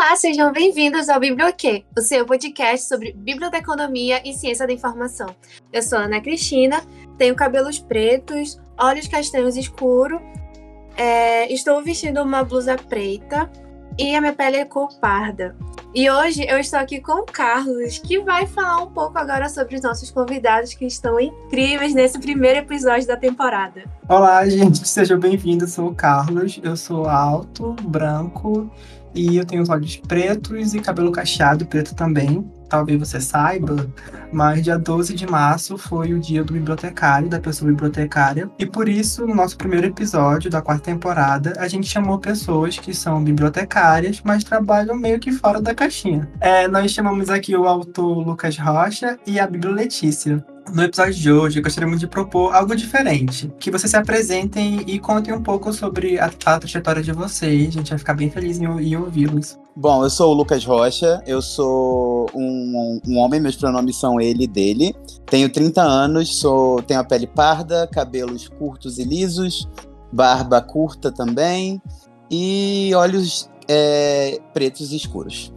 Olá, sejam bem-vindos ao Biblioquê, o seu podcast sobre biblioteconomia e ciência da informação. Eu sou Ana Cristina, tenho cabelos pretos, olhos castanhos escuros, é, estou vestindo uma blusa preta e a minha pele é cor parda. E hoje eu estou aqui com o Carlos, que vai falar um pouco agora sobre os nossos convidados que estão incríveis nesse primeiro episódio da temporada. Olá, gente, sejam bem-vindos. Sou o Carlos, eu sou alto, branco e eu tenho os olhos pretos e cabelo cacheado preto também. Talvez você saiba, mas dia 12 de março foi o dia do bibliotecário, da pessoa bibliotecária. E por isso, no nosso primeiro episódio da quarta temporada, a gente chamou pessoas que são bibliotecárias, mas trabalham meio que fora da caixinha. É, nós chamamos aqui o autor Lucas Rocha e a Bíblia Letícia. No episódio de hoje, eu gostaria muito de propor algo diferente. Que vocês se apresentem e contem um pouco sobre a, a trajetória de vocês. A gente vai ficar bem feliz em, em ouvi-los. Bom, eu sou o Lucas Rocha, eu sou um, um, homem, meus pronomes são ele e dele. Tenho 30 anos, sou, tenho a pele parda, cabelos curtos e lisos, barba curta também e olhos é, pretos e escuros.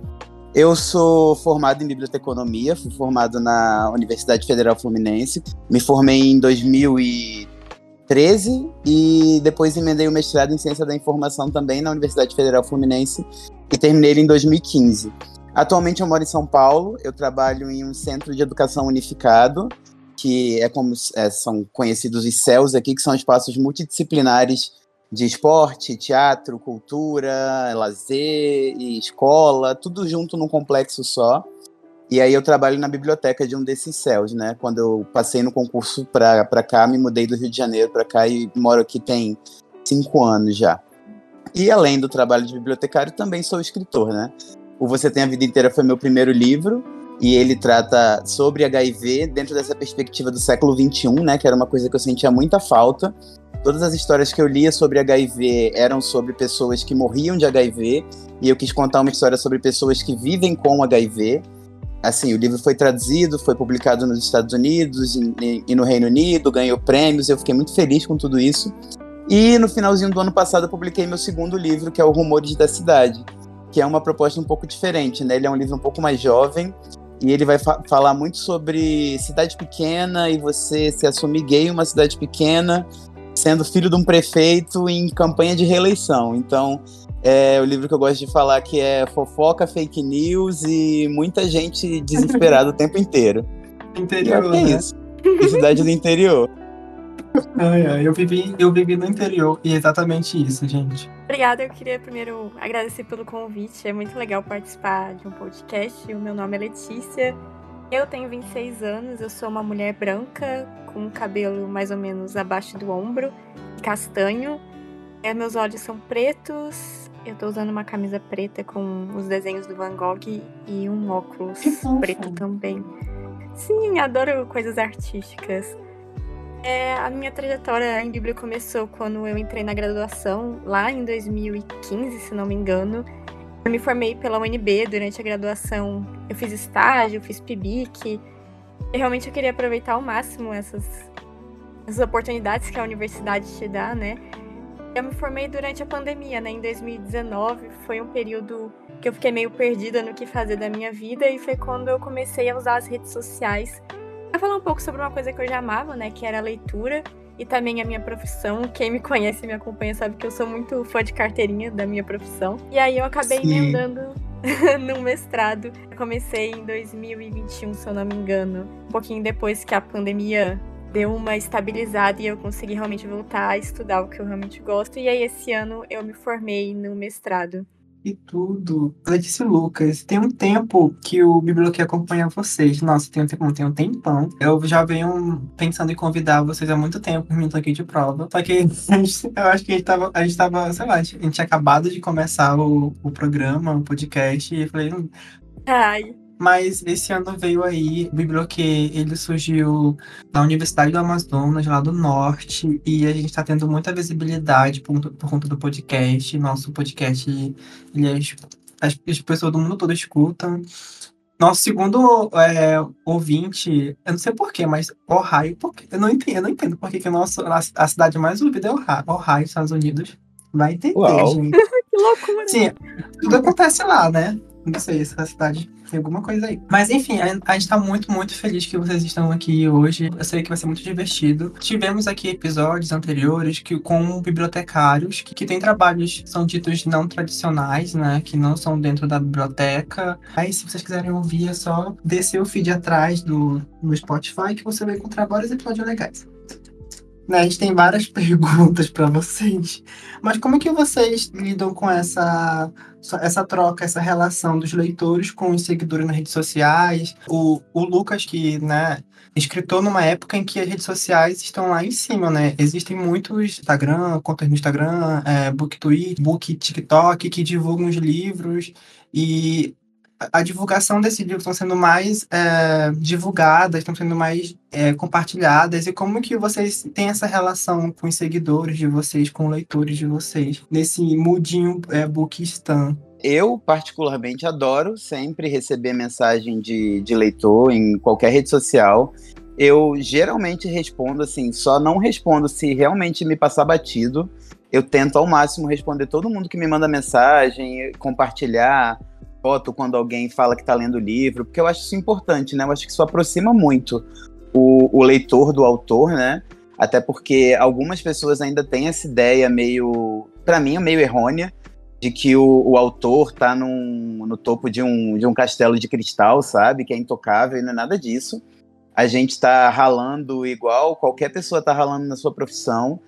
Eu sou formado em biblioteconomia, fui formado na Universidade Federal Fluminense. Me formei em 2013 e depois emendei o mestrado em Ciência da Informação também na Universidade Federal Fluminense e terminei ele em 2015. Atualmente eu moro em São Paulo, eu trabalho em um centro de educação unificado, que é como é, são conhecidos os CELS aqui, que são espaços multidisciplinares de esporte, teatro, cultura, lazer e escola, tudo junto num complexo só. E aí eu trabalho na biblioteca de um desses céus, né? Quando eu passei no concurso para cá, me mudei do Rio de Janeiro para cá e moro aqui tem cinco anos já. E além do trabalho de bibliotecário, também sou escritor, né? O Você Tem a Vida Inteira foi meu primeiro livro, e ele trata sobre HIV dentro dessa perspectiva do século XXI, né? Que era uma coisa que eu sentia muita falta. Todas as histórias que eu lia sobre HIV eram sobre pessoas que morriam de HIV, e eu quis contar uma história sobre pessoas que vivem com HIV. Assim, o livro foi traduzido, foi publicado nos Estados Unidos e, no Reino Unido, ganhou prêmios, eu fiquei muito feliz com tudo isso. E no finalzinho do ano passado eu publiquei meu segundo livro, que é o Rumores da Cidade, que é uma proposta um pouco diferente, né? Ele é um livro um pouco mais jovem, e ele vai fa falar muito sobre cidade pequena e você se assumir gay em uma cidade pequena sendo filho de um prefeito em campanha de reeleição. Então, é o livro que eu gosto de falar que é fofoca, fake news e muita gente desesperada o tempo inteiro. Interior, é né? isso. Cidade do interior. Ai, ai, eu, vivi, eu vivi no interior e é exatamente isso, gente. Obrigada, eu queria primeiro agradecer pelo convite. É muito legal participar de um podcast. O meu nome é Letícia. Eu tenho 26 anos, eu sou uma mulher branca, com cabelo mais ou menos abaixo do ombro, castanho. É, meus olhos são pretos. Eu tô usando uma camisa preta com os desenhos do Van Gogh e um óculos preto também. Sim, adoro coisas artísticas. É, a minha trajetória em Bíblia começou quando eu entrei na graduação, lá em 2015, se não me engano. Eu me formei pela UNB durante a graduação. Eu fiz estágio, fiz PIBIC. E realmente eu queria aproveitar ao máximo essas, essas oportunidades que a universidade te dá, né? Eu me formei durante a pandemia, né? Em 2019 foi um período que eu fiquei meio perdida no que fazer da minha vida e foi quando eu comecei a usar as redes sociais para falar um pouco sobre uma coisa que eu já amava, né? Que era a leitura e também a minha profissão. Quem me conhece e me acompanha sabe que eu sou muito fã de carteirinha da minha profissão. E aí eu acabei Sim. emendando no mestrado. Eu comecei em 2021, se eu não me engano, um pouquinho depois que a pandemia deu uma estabilizada e eu consegui realmente voltar a estudar o que eu realmente gosto. E aí esse ano eu me formei no mestrado. E tudo. Letícia Lucas, tem um tempo que o Biblioquê acompanha vocês. Nossa, tem um tempo, tem um tempão. Eu já venho pensando em convidar vocês há muito tempo, me aqui de prova. Só que eu acho que a gente tava, a gente tava, sei lá, a gente tinha acabado de começar o, o programa, o podcast, e eu falei, "Hum, Ai, mas esse ano veio aí o Biblioquê, ele surgiu na Universidade do Amazonas, lá do Norte, e a gente está tendo muita visibilidade por, por conta do podcast. Nosso podcast, ele é, as, as pessoas do mundo todo escutam. Nosso segundo é, ouvinte, eu não sei porquê, mas Ohio, porque, eu não entendo, eu não entendo por que nosso, a, a cidade mais ouvida é Ohio, Ohio, Estados Unidos. Vai entender, Uau. gente. Que loucura! Sim, tudo acontece lá, né? Não sei se a cidade tem alguma coisa aí. Mas enfim, a, a gente tá muito, muito feliz que vocês estão aqui hoje. Eu sei que vai ser muito divertido. Tivemos aqui episódios anteriores que, com bibliotecários que, que têm trabalhos, são ditos não tradicionais, né? Que não são dentro da biblioteca. Aí, se vocês quiserem ouvir, é só descer o feed atrás do, no Spotify que você vai encontrar vários episódios legais. Né, a gente tem várias perguntas para vocês. Mas como é que vocês lidam com essa, essa troca, essa relação dos leitores com os seguidores nas redes sociais? O, o Lucas, que né, escritor numa época em que as redes sociais estão lá em cima, né? Existem muitos Instagram, contas no Instagram, é, Book Tweet, Book TikTok, que divulgam os livros. E a divulgação desse livro estão sendo mais é, divulgadas, estão sendo mais é, compartilhadas, e como que vocês têm essa relação com os seguidores de vocês, com leitores de vocês, nesse mudinho é, Bookistan? Eu, particularmente, adoro sempre receber mensagem de, de leitor em qualquer rede social. Eu geralmente respondo assim, só não respondo se realmente me passar batido. Eu tento ao máximo responder todo mundo que me manda mensagem, compartilhar, foto quando alguém fala que está lendo o livro, porque eu acho isso importante, né? Eu acho que isso aproxima muito o, o leitor do autor, né? Até porque algumas pessoas ainda têm essa ideia meio, para mim, meio errônea, de que o, o autor está no topo de um, de um castelo de cristal, sabe? Que é intocável e não é nada disso. A gente está ralando igual qualquer pessoa está ralando na sua profissão.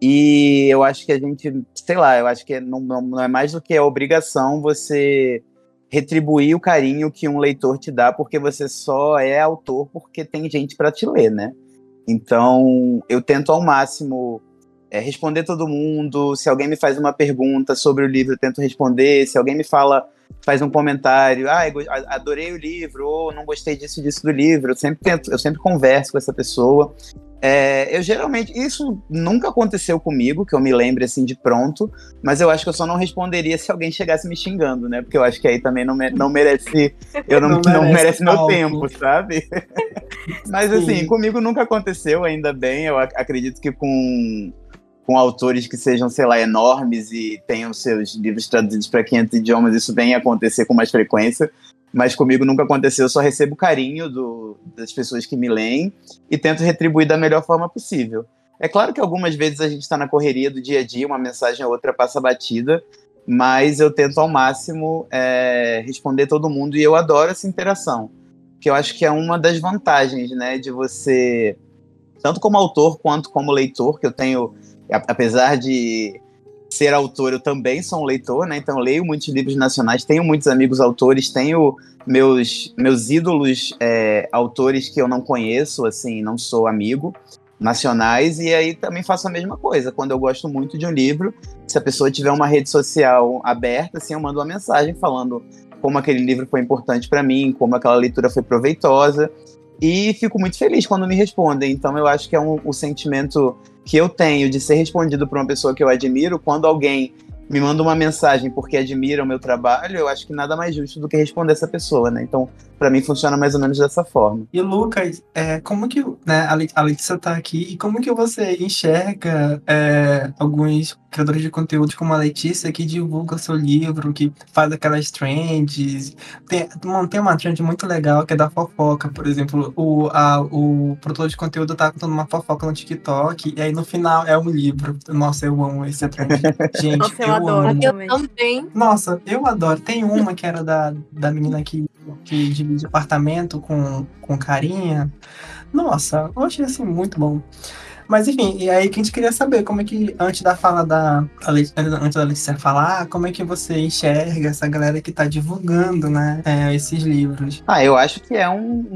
E eu acho que a gente, sei lá, eu acho que não, não, não é mais do que a obrigação você retribuir o carinho que um leitor te dá, porque você só é autor porque tem gente para te ler, né? Então, eu tento ao máximo é, responder todo mundo. Se alguém me faz uma pergunta sobre o livro, eu tento responder. Se alguém me fala, faz um comentário, ah, adorei o livro, ou não gostei disso disso do livro, eu sempre tento, eu sempre converso com essa pessoa. É, eu geralmente, isso nunca aconteceu comigo, que eu me lembre assim de pronto, mas eu acho que eu só não responderia se alguém chegasse me xingando, né? Porque eu acho que aí também não, me, não merece, eu não, não, merece, não merece meu tempo, sabe? mas assim, Sim. comigo nunca aconteceu, ainda bem, eu acredito que com, com autores que sejam, sei lá, enormes e tenham seus livros traduzidos para 500 idiomas, isso vem acontecer com mais frequência mas comigo nunca aconteceu. Eu só recebo carinho do, das pessoas que me leem e tento retribuir da melhor forma possível. É claro que algumas vezes a gente está na correria do dia a dia, uma mensagem ou outra passa batida, mas eu tento ao máximo é, responder todo mundo e eu adoro essa interação, que eu acho que é uma das vantagens, né, de você, tanto como autor quanto como leitor, que eu tenho, apesar de ser autor, eu também sou um leitor, né? Então leio muitos livros nacionais, tenho muitos amigos autores, tenho meus, meus ídolos é, autores que eu não conheço, assim, não sou amigo, nacionais, e aí também faço a mesma coisa. Quando eu gosto muito de um livro, se a pessoa tiver uma rede social aberta, assim, eu mando uma mensagem falando como aquele livro foi importante para mim, como aquela leitura foi proveitosa. E fico muito feliz quando me respondem. Então eu acho que é um, um sentimento que eu tenho de ser respondido por uma pessoa que eu admiro, quando alguém me manda uma mensagem porque admira o meu trabalho, eu acho que nada mais justo do que responder essa pessoa, né? Então, para mim funciona mais ou menos dessa forma. E Lucas, é, como que né, a Letícia tá aqui e como que você enxerga é, alguns criadores de conteúdo como a Letícia que divulga seu livro, que faz aquelas trends. Tem, tem uma trend muito legal que é da fofoca, por exemplo, o, a, o produtor de conteúdo tá contando uma fofoca no TikTok e aí no final é um livro. Nossa, eu amo esse trend. Gente, Nossa, eu, eu adoro amo. Eu também. Nossa, eu adoro. Tem uma que era da, da menina que, que divide apartamento com, com carinha. Nossa, eu achei assim muito bom. Mas enfim, e aí que a gente queria saber como é que, antes da fala da. Antes da Letícia falar, como é que você enxerga essa galera que tá divulgando, né, é, esses livros? Ah, eu acho que é um,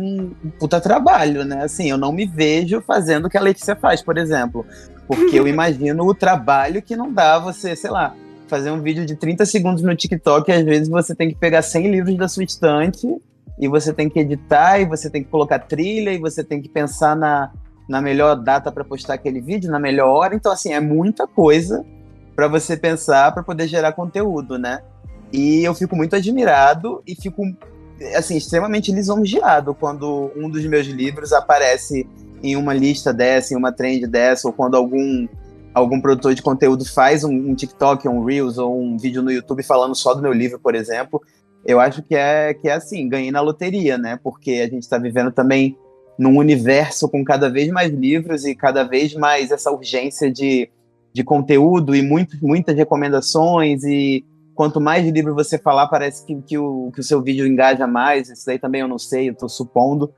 um puta trabalho, né? Assim, eu não me vejo fazendo o que a Letícia faz, por exemplo. Porque eu imagino o trabalho que não dá você, sei lá, fazer um vídeo de 30 segundos no TikTok às vezes você tem que pegar 100 livros da sua estante e você tem que editar e você tem que colocar trilha e você tem que pensar na, na melhor data para postar aquele vídeo, na melhor hora. Então, assim, é muita coisa para você pensar para poder gerar conteúdo, né? E eu fico muito admirado e fico, assim, extremamente lisonjeado quando um dos meus livros aparece em uma lista dessa, em uma trend dessa, ou quando algum algum produtor de conteúdo faz um, um, TikTok, um Reels ou um vídeo no YouTube falando só do meu livro, por exemplo, eu acho que é, que é assim, ganhei na loteria, né? Porque a gente está vivendo também num universo com cada vez mais livros e cada vez mais essa urgência de, de conteúdo e muito, muitas recomendações e quanto mais livro você falar, parece que, que, o, que o seu vídeo engaja mais. Isso daí também eu não sei, eu estou supondo.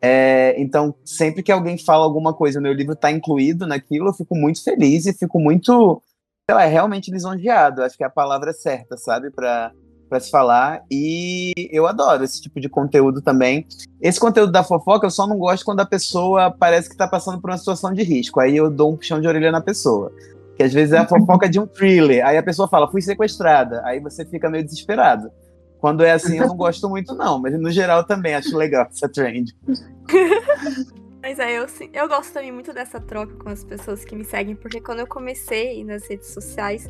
É, então, sempre que alguém fala alguma coisa, meu livro está incluído naquilo, eu fico muito feliz e fico muito, sei lá, realmente lisonjeado. Acho que é a palavra certa, sabe, para para se falar. E eu adoro esse tipo de conteúdo também. Esse conteúdo da fofoca eu só não gosto quando a pessoa parece que está passando por uma situação de risco. Aí eu dou um puxão de orelha na pessoa. Que às vezes é a fofoca de um thriller. Aí a pessoa fala, fui sequestrada. Aí você fica meio desesperado. Quando é assim, eu não gosto muito, não. Mas no geral também acho legal essa trend. Mas é, eu, eu gosto também muito dessa troca com as pessoas que me seguem, porque quando eu comecei nas redes sociais,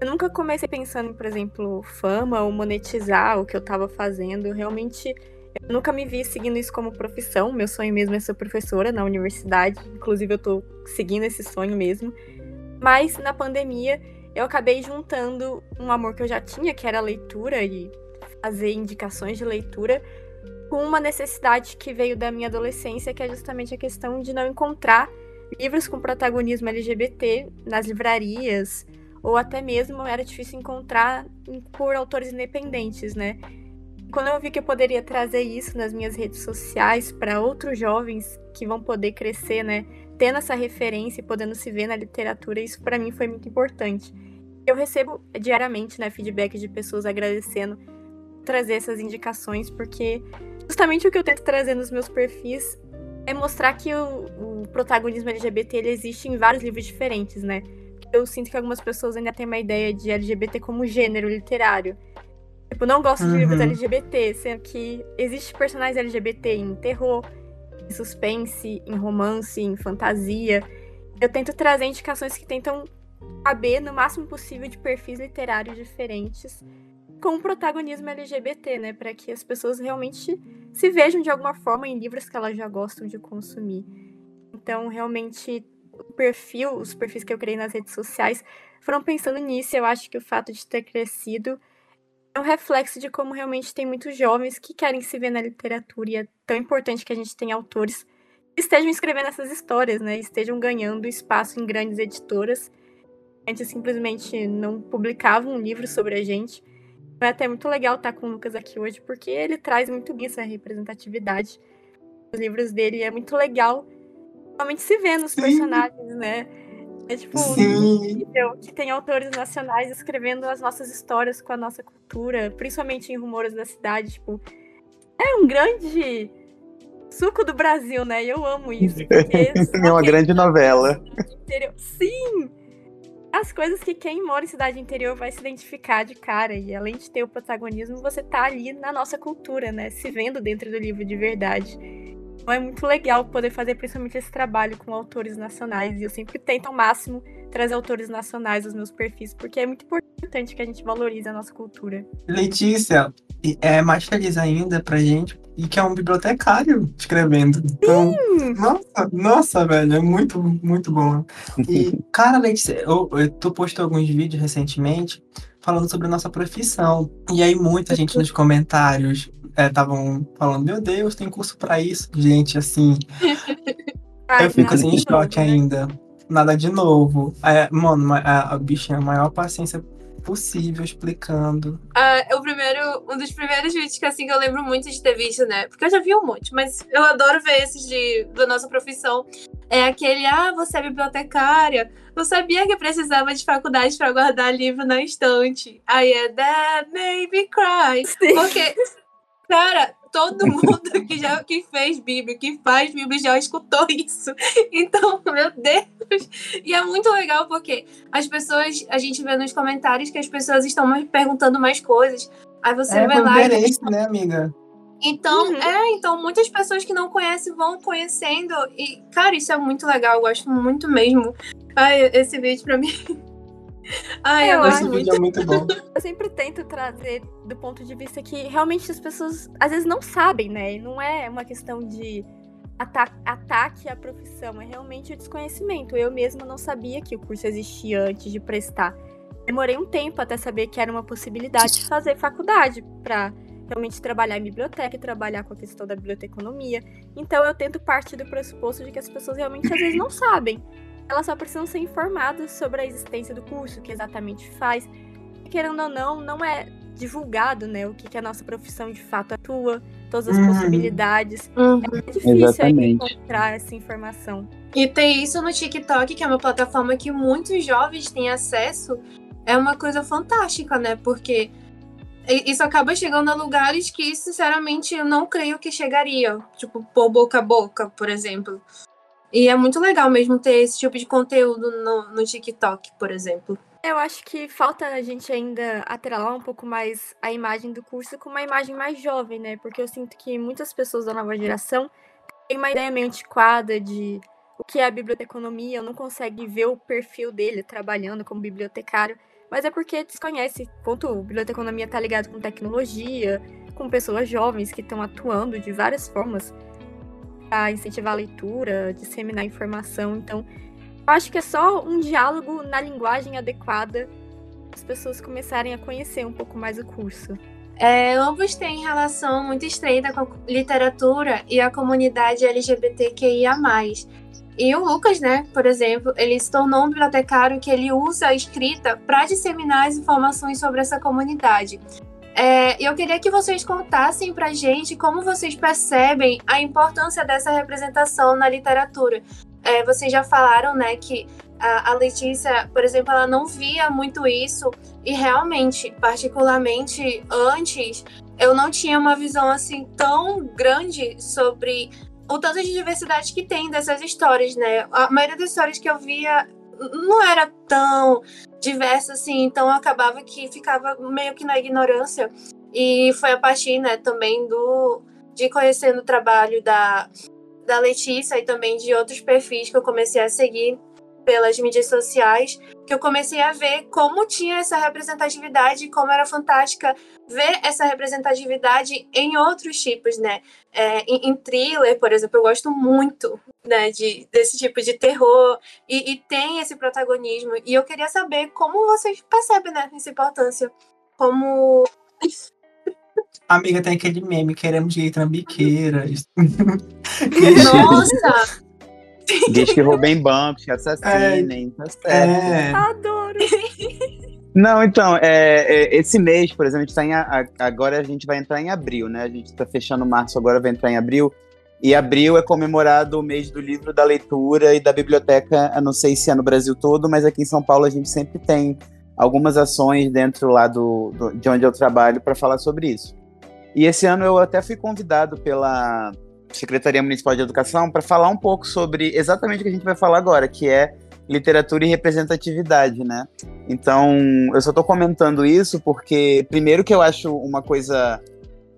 eu nunca comecei pensando por exemplo, fama ou monetizar o que eu tava fazendo. Eu realmente eu nunca me vi seguindo isso como profissão. Meu sonho mesmo é ser professora na universidade. Inclusive, eu tô seguindo esse sonho mesmo. Mas na pandemia, eu acabei juntando um amor que eu já tinha, que era a leitura e fazer indicações de leitura, com uma necessidade que veio da minha adolescência, que é justamente a questão de não encontrar livros com protagonismo LGBT nas livrarias, ou até mesmo era difícil encontrar por autores independentes, né? Quando eu vi que eu poderia trazer isso nas minhas redes sociais para outros jovens que vão poder crescer, né, tendo essa referência e podendo se ver na literatura, isso para mim foi muito importante. Eu recebo diariamente, né, feedback de pessoas agradecendo trazer essas indicações, porque justamente o que eu tento trazer nos meus perfis é mostrar que o, o protagonismo LGBT ele existe em vários livros diferentes, né? Eu sinto que algumas pessoas ainda têm uma ideia de LGBT como gênero literário. Tipo, não gosto de uhum. livros LGBT, sendo que existe personagens LGBT em terror, em suspense, em romance, em fantasia. Eu tento trazer indicações que tentam caber no máximo possível de perfis literários diferentes com o protagonismo LGBT, né, para que as pessoas realmente se vejam de alguma forma em livros que elas já gostam de consumir. Então, realmente, o perfil, os perfis que eu criei nas redes sociais foram pensando nisso. Eu acho que o fato de ter crescido é um reflexo de como realmente tem muitos jovens que querem se ver na literatura e é tão importante que a gente tenha autores que estejam escrevendo essas histórias, né, estejam ganhando espaço em grandes editoras. Antes simplesmente não publicavam um livro sobre a gente foi até muito legal estar com o Lucas aqui hoje, porque ele traz muito bem essa representatividade. Os livros dele é muito legal realmente se vê nos Sim. personagens, né? É tipo incrível que tem autores nacionais escrevendo as nossas histórias com a nossa cultura, principalmente em Rumores da Cidade, tipo, é um grande suco do Brasil, né? Eu amo isso. é uma grande novela. Sim! As coisas que quem mora em cidade interior vai se identificar de cara. E além de ter o protagonismo, você tá ali na nossa cultura, né? Se vendo dentro do livro de verdade. Então é muito legal poder fazer principalmente esse trabalho com autores nacionais. E eu sempre tento ao máximo trazer autores nacionais nos meus perfis, porque é muito importante que a gente valorize a nossa cultura. Letícia, é mais feliz ainda pra gente e que é um bibliotecário escrevendo. Então, nossa, nossa, velho, é muito, muito bom. E, cara, Letícia, eu, eu, tu postou alguns vídeos recentemente falando sobre a nossa profissão. E aí, muita gente nos comentários estavam é, falando: Meu Deus, tem curso para isso. Gente, assim. Ai, eu fico assim em choque né? ainda. Nada de novo. É, mano, a, a bichinha, a maior paciência possível explicando. Uh, o primeiro, um dos primeiros vídeos que assim que eu lembro muito de ter visto, né? Porque eu já vi um monte, mas eu adoro ver esses de, da nossa profissão. É aquele, ah, você é bibliotecária. Eu sabia que precisava de faculdade para guardar livro na estante. Aí é that made me cry. Sim. Porque, cara, todo mundo que já que fez Bíblia, que faz Bíblia já escutou isso. Então, meu Deus. E é muito legal porque as pessoas, a gente vê nos comentários que as pessoas estão perguntando mais coisas. Aí você é, vai lá. Interesse, e... né, amiga? Então, uhum. é, então muitas pessoas que não conhecem vão conhecendo. E, cara, isso é muito legal, eu gosto muito mesmo. Ai, esse vídeo pra mim Ai, eu, eu gosto muito. É muito bom. Eu sempre tento trazer do ponto de vista que realmente as pessoas às vezes não sabem, né? E não é uma questão de ata ataque à profissão, é realmente o desconhecimento. Eu mesma não sabia que o curso existia antes de prestar. Demorei um tempo até saber que era uma possibilidade de fazer faculdade para realmente trabalhar em biblioteca e trabalhar com a questão da biblioteconomia. Então eu tento partir do pressuposto de que as pessoas realmente às vezes não sabem. Elas só precisam ser informadas sobre a existência do curso, o que exatamente faz. E, querendo ou não, não é divulgado, né, o que, que a nossa profissão de fato atua, todas as uhum. possibilidades. Uhum. É difícil encontrar essa informação. E tem isso no TikTok, que é uma plataforma que muitos jovens têm acesso, é uma coisa fantástica, né? Porque isso acaba chegando a lugares que, sinceramente, eu não creio que chegaria. Tipo, por boca a boca, por exemplo. E é muito legal mesmo ter esse tipo de conteúdo no, no TikTok, por exemplo. Eu acho que falta a gente ainda atrelar um pouco mais a imagem do curso com uma imagem mais jovem, né? Porque eu sinto que muitas pessoas da nova geração têm uma ideia meio antiquada de o que é a biblioteconomia, não consegue ver o perfil dele trabalhando como bibliotecário, mas é porque desconhece quanto a biblioteconomia está ligado com tecnologia, com pessoas jovens que estão atuando de várias formas para incentivar a leitura, disseminar informação. Então, eu acho que é só um diálogo na linguagem adequada as pessoas começarem a conhecer um pouco mais o curso. É, ambos têm relação muito estreita com a literatura e a comunidade LGBTQIA+. E o Lucas, né, por exemplo, ele se tornou um bibliotecário que ele usa a escrita para disseminar as informações sobre essa comunidade. É, eu queria que vocês contassem para gente como vocês percebem a importância dessa representação na literatura, é, vocês já falaram, né, que a, a, Letícia, por exemplo, ela não via muito isso e realmente, particularmente antes, eu não tinha uma visão assim tão grande sobre o tanto de diversidade que tem dessas histórias, né? A maioria das histórias que eu via não era tão diversa assim, então acabava que ficava meio que na ignorância. E foi a partir, né, também do de conhecendo o trabalho da da Letícia e também de outros perfis que eu comecei a seguir pelas mídias sociais, que eu comecei a ver como tinha essa representatividade, como era fantástica ver essa representatividade em outros tipos, né? É, em, em, thriller, por exemplo, eu gosto muito né, de, desse tipo de terror e, e, tem esse protagonismo. E eu queria saber como vocês percebem né, essa importância, como Amiga, tem aquele meme, queremos ir trambiqueiras. Nossa! Diz que roubem bancos, que assassinem, é, tá certo. É. Adoro! Não, então, é, é, esse mês, por exemplo, a gente tá em, a, agora a gente vai entrar em abril, né? A gente está fechando março, agora vai entrar em abril. E abril é comemorado o mês do livro, da leitura e da biblioteca, eu não sei se é no Brasil todo, mas aqui em São Paulo a gente sempre tem algumas ações dentro lá do, do de onde eu trabalho para falar sobre isso. E esse ano eu até fui convidado pela Secretaria Municipal de Educação para falar um pouco sobre exatamente o que a gente vai falar agora, que é literatura e representatividade, né? Então, eu só estou comentando isso porque, primeiro, que eu acho uma coisa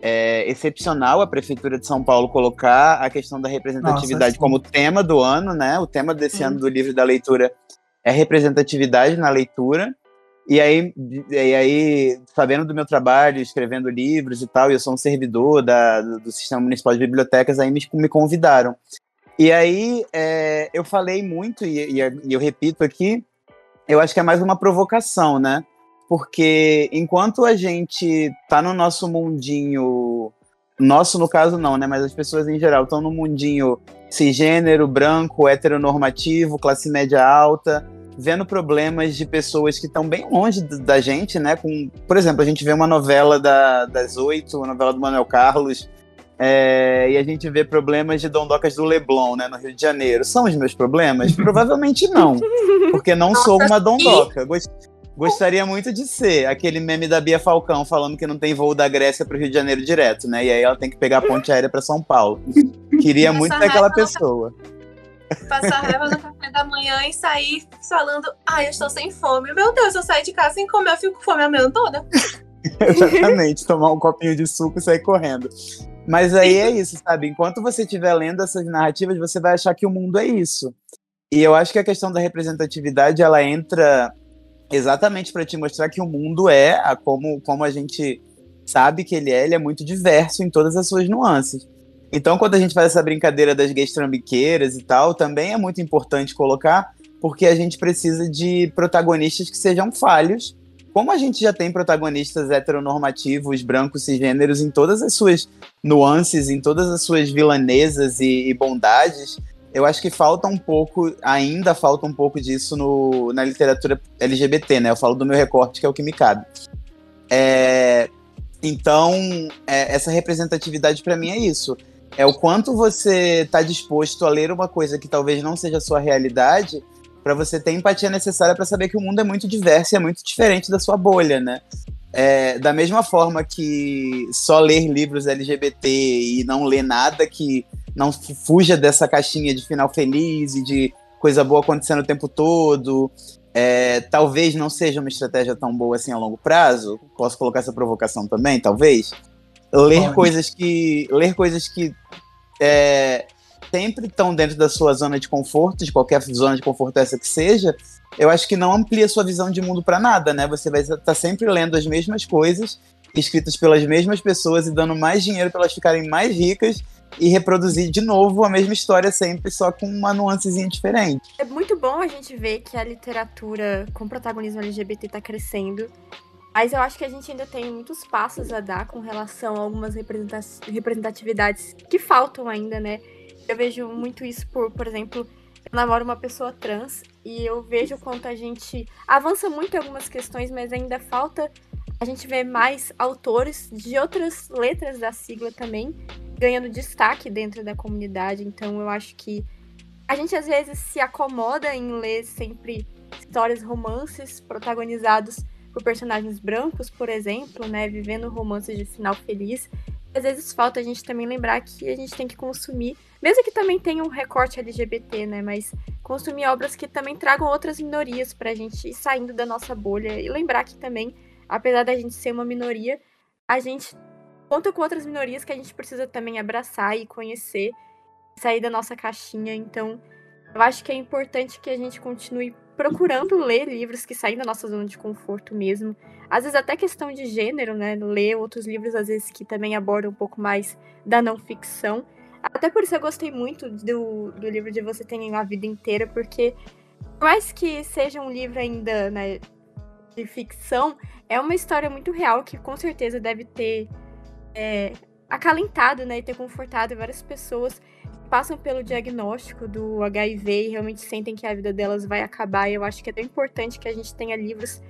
é, excepcional a Prefeitura de São Paulo colocar a questão da representatividade Nossa, como tema do ano, né? O tema desse ano do livro da leitura é representatividade na leitura. E aí, e aí, sabendo do meu trabalho, escrevendo livros e tal, e eu sou um servidor da, do Sistema Municipal de Bibliotecas, aí me, me convidaram. E aí é, eu falei muito, e, e, eu repito aqui, eu acho que é mais uma provocação, né? Porque enquanto a gente tá no nosso mundinho, nosso no caso não, né? Mas as pessoas em geral estão no mundinho cisgênero, branco, heteronormativo, classe média alta, vendo problemas de pessoas que estão bem longe da gente, né? Com, por exemplo, a gente vê uma novela da, das oito, uma novela do Manuel Carlos, é, e a gente vê problemas de dondocas do Leblon, né, no Rio de Janeiro. São os meus problemas? Provavelmente não, porque não Nossa, sou uma dondoca. Gost, gostaria muito de ser aquele meme da Bia Falcão falando que não tem voo da Grécia para o Rio de Janeiro direto, né? E aí ela tem que pegar a ponte aérea para São Paulo. Queria muito ser aquela pessoa passar raiva no café da manhã e sair falando, ai, ah, eu estou sem fome. Meu Deus, eu saio de casa sem comer, eu fico com fome a manhã toda. Exatamente, tomar um copinho de suco e sair correndo. Mas aí é isso, sabe? Enquanto você estiver lendo essas narrativas, você vai achar que o mundo é isso. E eu acho que a questão da representatividade, ela entra exatamente para te mostrar que o mundo é, a como, como a gente sabe que ele é, ele é muito diverso em todas as suas nuances. Então, quando a gente faz essa brincadeira das gays trambiqueiras e tal, também é muito importante colocar, porque a gente precisa de protagonistas que sejam falhos. Como a gente já tem protagonistas heteronormativos, brancos, cisgêneros, em todas as suas nuances, em todas as suas vilanesas e, e bondades, eu acho que falta um pouco, ainda falta um pouco disso no, na literatura LGBT, né? Eu falo do meu recorte, que é o que me cabe. É, então, é, essa representatividade para mim é isso. É o quanto você está disposto a ler uma coisa que talvez não seja a sua realidade, para você ter empatia necessária para saber que o mundo é muito diverso e é muito diferente da sua bolha, né? É, da mesma forma que só ler livros LGBT e não ler nada que não fuja dessa caixinha de final feliz e de coisa boa acontecendo o tempo todo, é, talvez não seja uma estratégia tão boa assim a longo prazo. Posso colocar essa provocação também, talvez. Ler coisas que ler coisas que é, sempre estão dentro da sua zona de conforto, de qualquer zona de conforto essa que seja, eu acho que não amplia sua visão de mundo para nada, né? Você vai estar tá sempre lendo as mesmas coisas, escritas pelas mesmas pessoas e dando mais dinheiro para elas ficarem mais ricas e reproduzir de novo a mesma história sempre, só com uma nuancezinha diferente. É muito bom a gente ver que a literatura com protagonismo LGBT está crescendo. Mas eu acho que a gente ainda tem muitos passos a dar com relação a algumas representatividades que faltam ainda, né? Eu vejo muito isso por, por exemplo, eu namoro uma pessoa trans e eu vejo quanto a gente avança muito em algumas questões, mas ainda falta a gente ver mais autores de outras letras da sigla também ganhando destaque dentro da comunidade. Então eu acho que a gente às vezes se acomoda em ler sempre histórias, romances protagonizados por personagens brancos, por exemplo, né, vivendo romances de final feliz. Às vezes falta a gente também lembrar que a gente tem que consumir, mesmo que também tenha um recorte LGBT, né, mas consumir obras que também tragam outras minorias para a gente ir saindo da nossa bolha e lembrar que também, apesar da gente ser uma minoria, a gente conta com outras minorias que a gente precisa também abraçar e conhecer, sair da nossa caixinha. Então, eu acho que é importante que a gente continue procurando ler livros que saem da nossa zona de conforto mesmo. Às vezes até questão de gênero, né? Ler outros livros, às vezes, que também abordam um pouco mais da não ficção. Até por isso eu gostei muito do, do livro de Você Tem a Vida Inteira, porque por mais que seja um livro ainda né, de ficção, é uma história muito real que com certeza deve ter é, acalentado, né, e ter confortado várias pessoas passam pelo diagnóstico do HIV e realmente sentem que a vida delas vai acabar. E eu acho que é tão importante que a gente tenha livros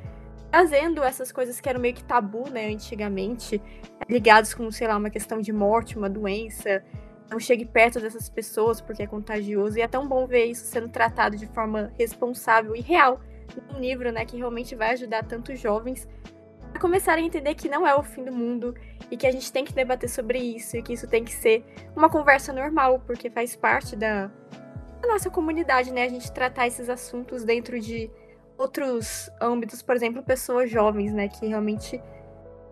trazendo essas coisas que eram meio que tabu, né, antigamente, ligados com, sei lá, uma questão de morte, uma doença. Não chegue perto dessas pessoas porque é contagioso. E é tão bom ver isso sendo tratado de forma responsável e real num livro, né, que realmente vai ajudar tantos jovens começarem a entender que não é o fim do mundo e que a gente tem que debater sobre isso e que isso tem que ser uma conversa normal, porque faz parte da, da nossa comunidade, né? A gente tratar esses assuntos dentro de outros âmbitos, por exemplo, pessoas jovens, né? Que realmente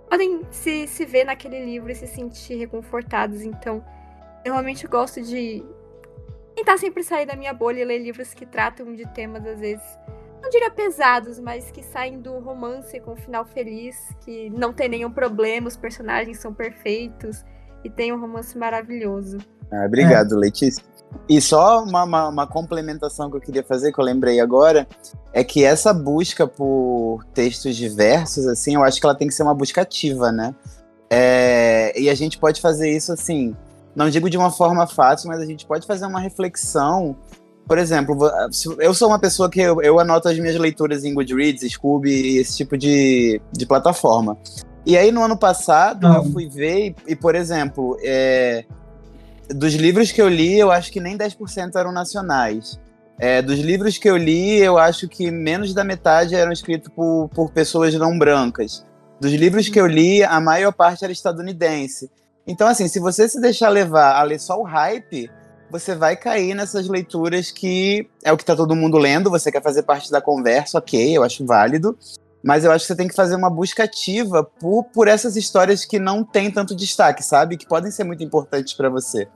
podem se, se ver naquele livro e se sentir reconfortados. Então, eu realmente gosto de tentar sempre sair da minha bolha e ler livros que tratam de temas, às vezes, não diria pesados, mas que saem do romance com um final feliz, que não tem nenhum problema, os personagens são perfeitos e tem um romance maravilhoso. Ah, obrigado, é. Letícia. E só uma, uma, uma, complementação que eu queria fazer, que eu lembrei agora, é que essa busca por textos diversos, assim, eu acho que ela tem que ser uma busca ativa, né? É, e a gente pode fazer isso assim, não digo de uma forma fácil, mas a gente pode fazer uma reflexão por exemplo, eu sou uma pessoa que eu, eu anoto as minhas leituras em Goodreads, Scooby e esse tipo de, de plataforma. E aí, no ano passado, eu fui ver, e, e por exemplo, é, dos livros que eu li, eu acho que nem 10% eram nacionais. É, dos livros que eu li, eu acho que menos da metade eram escritos por, por pessoas não brancas. Dos livros que eu li, a maior parte era estadunidense. Então, assim, se você se deixar levar a ler só o hype, você vai cair nessas leituras que é o que está todo mundo lendo, você quer fazer parte da conversa, ok, eu acho válido, mas eu acho que você tem que fazer uma busca ativa por, por essas histórias que não têm tanto destaque, sabe? Que podem ser muito importantes para você.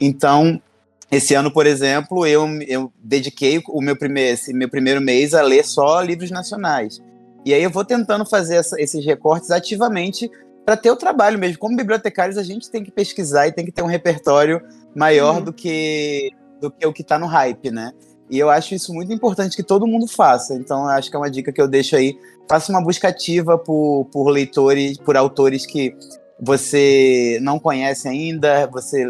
Então, esse ano, por exemplo, eu, eu dediquei o meu primeiro, esse meu primeiro mês a ler só livros nacionais. E aí eu vou tentando fazer essa, esses recortes ativamente para ter o trabalho mesmo. Como bibliotecários, a gente tem que pesquisar e tem que ter um repertório maior uhum. do que do que o que está no hype, né? E eu acho isso muito importante que todo mundo faça. Então, acho que é uma dica que eu deixo aí. Faça uma busca ativa por, por leitores, por autores que você não conhece ainda. Você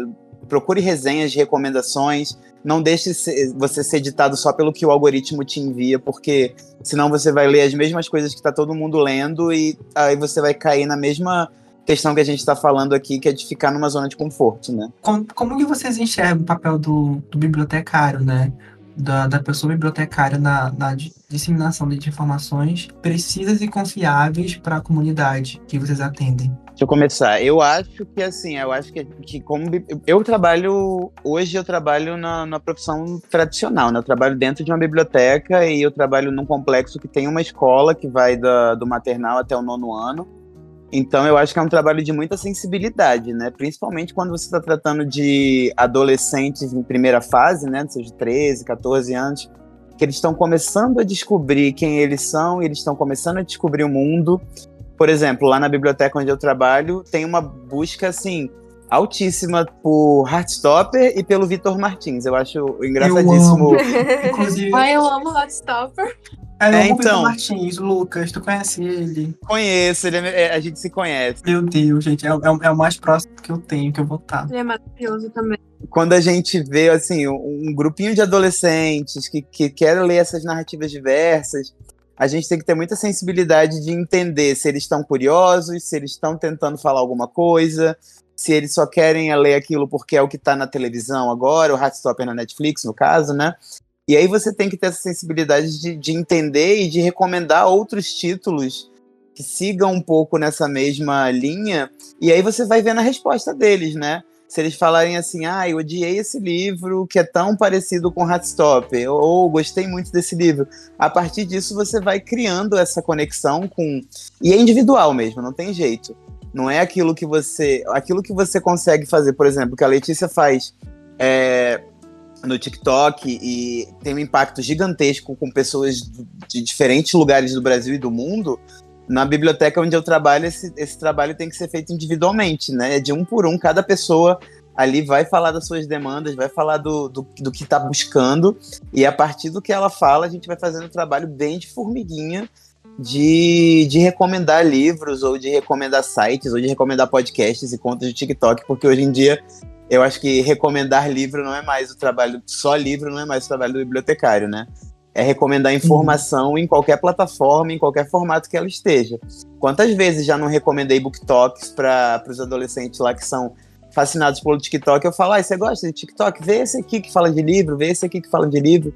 procure resenhas de recomendações. Não deixe você ser ditado só pelo que o algoritmo te envia, porque senão você vai ler as mesmas coisas que está todo mundo lendo e aí você vai cair na mesma questão que a gente está falando aqui, que é de ficar numa zona de conforto, né? Como, como que vocês enxergam o papel do, do bibliotecário, né? Da, da pessoa bibliotecária na, na disseminação de informações precisas e confiáveis para a comunidade que vocês atendem? Deixa eu começar. Eu acho que assim, eu acho que, que como eu trabalho hoje eu trabalho na, na profissão tradicional, né? Eu trabalho dentro de uma biblioteca e eu trabalho num complexo que tem uma escola que vai da, do maternal até o nono ano. Então eu acho que é um trabalho de muita sensibilidade, né? Principalmente quando você está tratando de adolescentes em primeira fase, né? Seja 13, 14 anos, que eles estão começando a descobrir quem eles são, e eles estão começando a descobrir o mundo por exemplo, lá na biblioteca onde eu trabalho, tem uma busca assim altíssima por Heartstopper e pelo Vitor Martins. Eu acho engraçadíssimo. Eu amo. Inclusive. Ai, eu amo Heartstopper. É, é então. Martins, Lucas, tu conhece ele? Conheço, ele é, é, a gente se conhece. Meu Deus, gente, é, é, é, o mais próximo que eu tenho, que eu vou estar. Ele é maravilhoso também. Quando a gente vê, assim, um, um grupinho de adolescentes que, que querem ler essas narrativas diversas, a gente tem que ter muita sensibilidade de entender se eles estão curiosos, se eles estão tentando falar alguma coisa, se eles só querem ler aquilo porque é o que está na televisão agora, o Heartstopper na Netflix, no caso, né? E aí você tem que ter essa sensibilidade de, de entender e de recomendar outros títulos que sigam um pouco nessa mesma linha, e aí você vai vendo a resposta deles, né? se eles falarem assim, ah, eu odiei esse livro que é tão parecido com Heartstopper, ou, ou gostei muito desse livro. A partir disso, você vai criando essa conexão com. E é individual mesmo, não tem jeito. Não é aquilo que você. Aquilo que você consegue fazer, por exemplo, que a Letícia faz é, no TikTok e tem um impacto gigantesco com pessoas de diferentes lugares do Brasil e do mundo na biblioteca onde eu trabalho, esse, esse trabalho tem que ser feito individualmente, né? É de um por um, cada pessoa ali vai falar das suas demandas, vai falar do, do, do que está buscando, e a partir do que ela fala, a gente vai fazendo um trabalho bem de formiguinha de, de recomendar livros, ou de recomendar sites, ou de recomendar podcasts e contas de TikTok, porque hoje em dia eu acho que recomendar livro não é mais o trabalho, só livro não é mais o trabalho do bibliotecário, né? é recomendar informação uhum. em qualquer plataforma, em qualquer formato que ela esteja. Quantas vezes já não recomendei booktalks para os adolescentes lá que são fascinados pelo TikTok? Eu falo, ah, você gosta de TikTok? Vê esse aqui que fala de livro, vê esse aqui que fala de livro.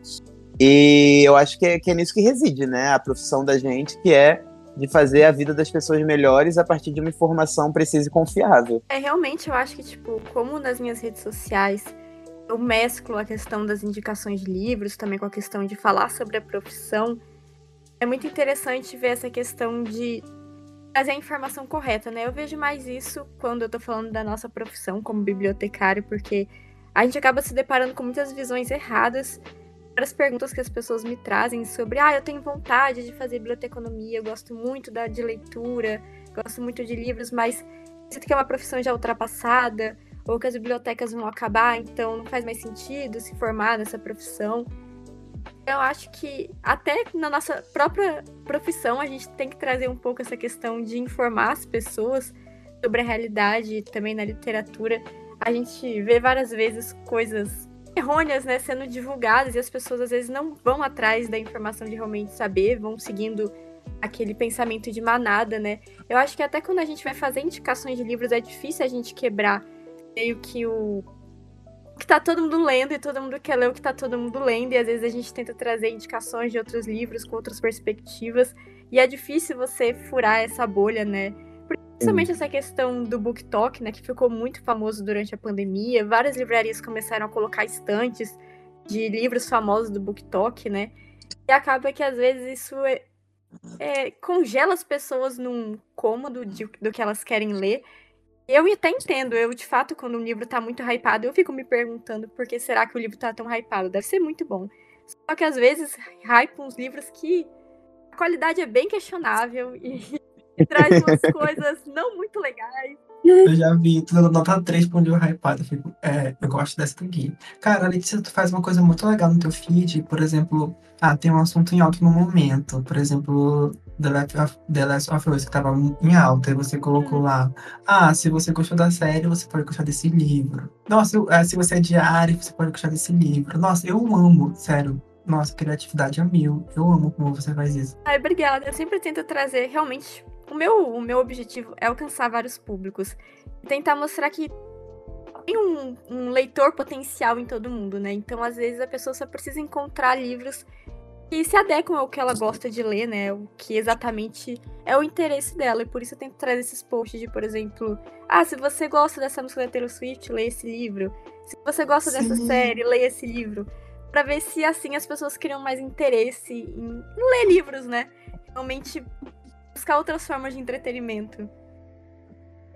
E eu acho que é, que é nisso que reside, né? A profissão da gente, que é de fazer a vida das pessoas melhores a partir de uma informação precisa e confiável. É, realmente, eu acho que, tipo, como nas minhas redes sociais eu mesclo a questão das indicações de livros também com a questão de falar sobre a profissão. É muito interessante ver essa questão de trazer a informação correta, né? Eu vejo mais isso quando eu tô falando da nossa profissão como bibliotecário, porque a gente acaba se deparando com muitas visões erradas para as perguntas que as pessoas me trazem sobre, ah, eu tenho vontade de fazer biblioteconomia, eu gosto muito da, de leitura, gosto muito de livros, mas isso aqui é uma profissão já ultrapassada, ou que as bibliotecas vão acabar, então não faz mais sentido se formar nessa profissão. Eu acho que até na nossa própria profissão a gente tem que trazer um pouco essa questão de informar as pessoas sobre a realidade também na literatura. A gente vê várias vezes coisas errôneas, né, sendo divulgadas e as pessoas às vezes não vão atrás da informação de realmente saber, vão seguindo aquele pensamento de manada, né? Eu acho que até quando a gente vai fazer indicações de livros é difícil a gente quebrar meio que o que tá todo mundo lendo e todo mundo quer ler o que tá todo mundo lendo, e às vezes a gente tenta trazer indicações de outros livros com outras perspectivas, e é difícil você furar essa bolha, né? Principalmente essa questão do BookTok, né, que ficou muito famoso durante a pandemia, várias livrarias começaram a colocar estantes de livros famosos do BookTok, né? E acaba que às vezes isso é, é, congela as pessoas num cômodo de, do que elas querem ler, eu até entendo, eu de fato, quando um livro tá muito hypado, eu fico me perguntando por que será que o livro tá tão hypado. Deve ser muito bom. Só que às vezes hype uns livros que a qualidade é bem questionável e traz umas coisas não muito legais. Eu já vi, tu dando nota 3 pra onde eu hypado. Eu, fico, é, eu gosto dessa daqui. Cara, Letícia, tu faz uma coisa muito legal no teu feed, por exemplo, ah, tem um assunto em alto no momento. Por exemplo, The Last of, The Last of Us, que tava em alta, e você colocou lá. Ah, se você gostou da série, você pode gostar desse livro. Nossa, eu, é, se você é diário, você pode gostar desse livro. Nossa, eu amo, sério. Nossa, criatividade é mil. Eu amo como você faz isso. Ai, obrigada. Eu sempre tento trazer realmente o meu, o meu objetivo é alcançar vários públicos. Tentar mostrar que tem um, um, leitor potencial em todo mundo, né? Então, às vezes, a pessoa só precisa encontrar livros que se adequam ao que ela gosta de ler, né? O que exatamente é o interesse dela. E por isso eu tento trazer esses posts de, por exemplo, ah, se você gosta dessa música da Taylor Swift, leia esse livro. Se você gosta Sim. dessa série, leia esse livro. Pra ver se assim as pessoas criam mais interesse em ler livros, né? Realmente buscar outras formas de entretenimento.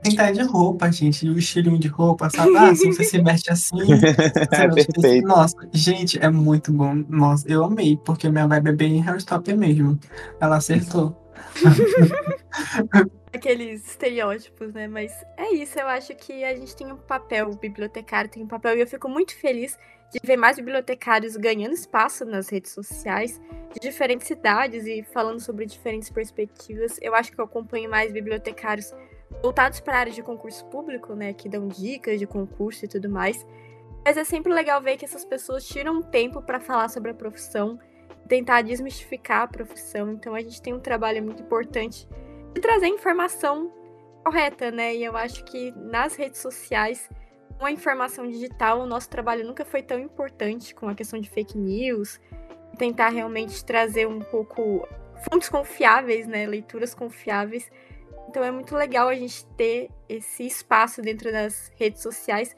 Tem de roupa, gente, o estilinho de roupa, sabe? Ah, se você se veste assim. é perfeito. Nossa, gente, é muito bom. Nossa, eu amei, porque minha vibe é bem hairstopper mesmo. Ela acertou. Aqueles estereótipos, né? Mas é isso, eu acho que a gente tem um papel, o bibliotecário tem um papel, e eu fico muito feliz de ver mais bibliotecários ganhando espaço nas redes sociais, de diferentes cidades e falando sobre diferentes perspectivas. Eu acho que eu acompanho mais bibliotecários voltados para a área de concurso público, né, que dão dicas de concurso e tudo mais. Mas é sempre legal ver que essas pessoas tiram tempo para falar sobre a profissão, tentar desmistificar a profissão. Então a gente tem um trabalho muito importante de trazer informação correta, né? E eu acho que nas redes sociais com a informação digital, o nosso trabalho nunca foi tão importante com a questão de fake news, tentar realmente trazer um pouco fontes confiáveis, né, leituras confiáveis. Então é muito legal a gente ter esse espaço dentro das redes sociais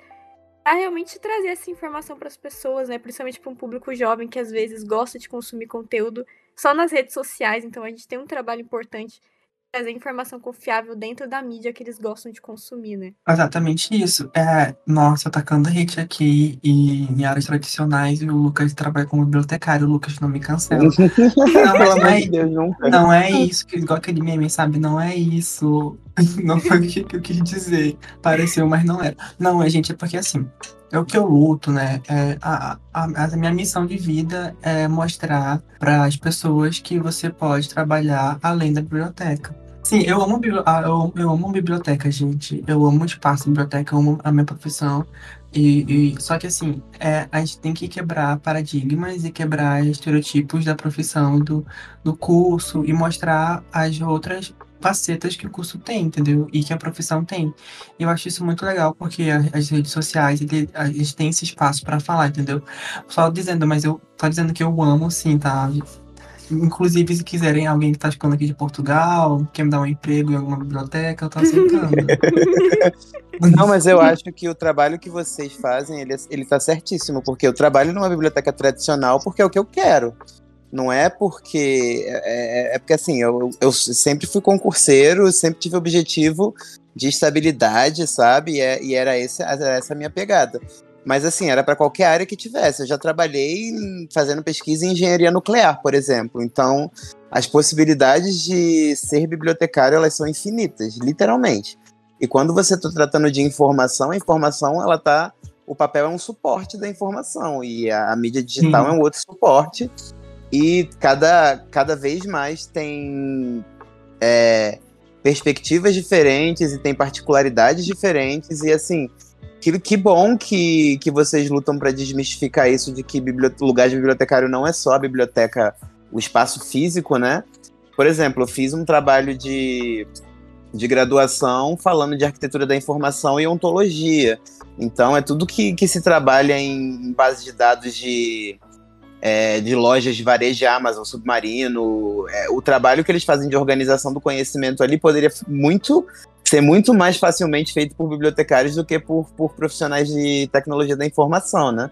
para realmente trazer essa informação para as pessoas, né, principalmente para um público jovem que às vezes gosta de consumir conteúdo só nas redes sociais. Então a gente tem um trabalho importante trazer informação confiável dentro da mídia que eles gostam de consumir, né? Exatamente isso. É, nossa, atacando hate aqui e em áreas tradicionais, e o Lucas trabalha como bibliotecário, o Lucas não me cancela. não, não, é, Deus, não é isso, que igual aquele meme, sabe? Não é isso. Não foi o que eu quis dizer. Pareceu, mas não era. Não, é, gente, é porque assim, é o que eu luto, né? É, a, a, a, minha missão de vida é mostrar para as pessoas que você pode trabalhar além da biblioteca. Sim, eu amo, ah, eu, eu amo biblioteca, gente. Eu amo o espaço de biblioteca, eu amo a minha profissão. E, e, só que assim, é, a gente tem que quebrar paradigmas e quebrar estereotipos da profissão, do, do curso, e mostrar as outras facetas que o curso tem, entendeu? E que a profissão tem. Eu acho isso muito legal, porque as redes sociais, ele, a gente tem esse espaço para falar, entendeu? Só dizendo, mas eu só dizendo que eu amo, sim, tá? Inclusive, se quiserem alguém que está ficando aqui de Portugal, quer me dar um emprego em alguma biblioteca, eu tô aceitando. Não, mas eu acho que o trabalho que vocês fazem, ele, ele tá certíssimo, porque eu trabalho numa biblioteca tradicional porque é o que eu quero. Não é porque. É, é, é porque assim, eu, eu sempre fui concurseiro, sempre tive objetivo de estabilidade, sabe? E, é, e era esse, essa a minha pegada. Mas assim, era para qualquer área que tivesse. Eu já trabalhei fazendo pesquisa em engenharia nuclear, por exemplo. Então, as possibilidades de ser bibliotecário, elas são infinitas, literalmente. E quando você está tratando de informação, a informação, ela tá o papel é um suporte da informação e a, mídia digital é um outro suporte. E cada, cada vez mais tem é, perspectivas diferentes e tem particularidades diferentes. E assim, que, que bom que, que vocês lutam para desmistificar isso de que lugar de bibliotecário não é só a biblioteca, o espaço físico, né? Por exemplo, eu fiz um trabalho de, de graduação falando de arquitetura da informação e ontologia. Então, é tudo que, que se trabalha em, base de dados de, é, de lojas de varejo de Amazon, Submarino. É, o trabalho que eles fazem de organização do conhecimento ali poderia muito ser muito mais facilmente feito por bibliotecários do que por, por profissionais de tecnologia da informação, né?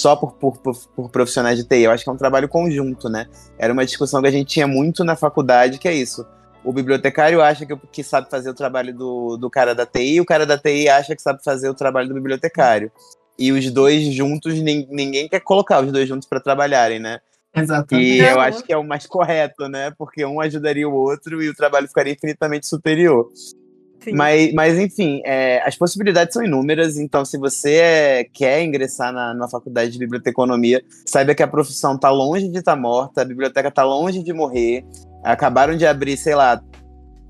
Só por, por, por, por, profissionais de TI. Eu acho que é um trabalho conjunto, né? Era uma discussão que a gente tinha muito na faculdade, que é isso. O bibliotecário acha que, que sabe fazer o trabalho do, do cara da TI, e o cara da TI acha que sabe fazer o trabalho do bibliotecário. E os dois juntos, ninguém quer colocar os dois juntos para trabalharem, né? Exatamente. E eu acho que é o mais correto, né? Porque um ajudaria o outro e o trabalho ficaria infinitamente superior. Mas, mas, enfim, é, as possibilidades são inúmeras, então se você é, quer ingressar na, numa faculdade de biblioteconomia, saiba que a profissão está longe de estar tá morta, a biblioteca está longe de morrer. Acabaram de abrir, sei lá,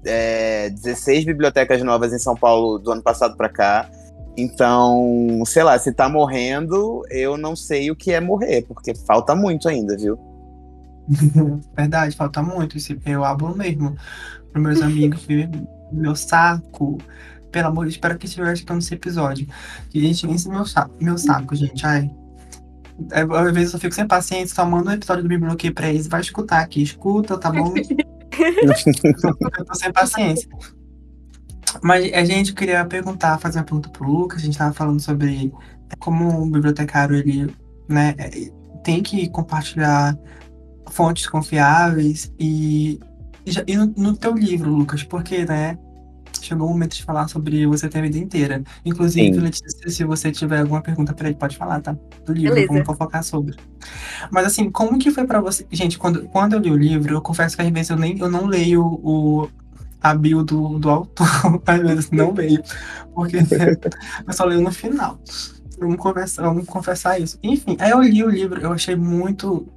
é, 16 bibliotecas novas em São Paulo do ano passado para cá. Então, sei lá, se tá morrendo, eu não sei o que é morrer, porque falta muito ainda, viu? Verdade, falta muito. Eu abro mesmo para meus amigos, meu saco. Pelo amor, de espero que estiver escutando esse episódio. Gente, esse meu saco, meu saco, gente. Ai. É, às vezes eu fico sem paciência, só mando um episódio do Biblioquê pra eles. Vai escutar aqui, escuta, tá bom? eu tô sem paciência. Mas a gente queria perguntar, fazer uma pergunta pro Lucas. A gente estava falando sobre como o bibliotecário ele, né, tem que compartilhar fontes confiáveis e, e, no, no teu livro, Lucas, porque, né, chegou o momento de falar sobre você ter a vida inteira. Inclusive, Letícia, se você tiver alguma pergunta para ele, pode falar, tá? Do livro, Beleza. vamos fofocar sobre. Mas assim, como que foi para você? Gente, quando, quando eu li o livro, eu confesso que às vezes eu nem eu não leio o, a bio do, do autor, às vezes não veio, porque eu só leio no final. Vamos conversar, vamos confessar isso. Enfim, aí eu li o livro, eu achei muito.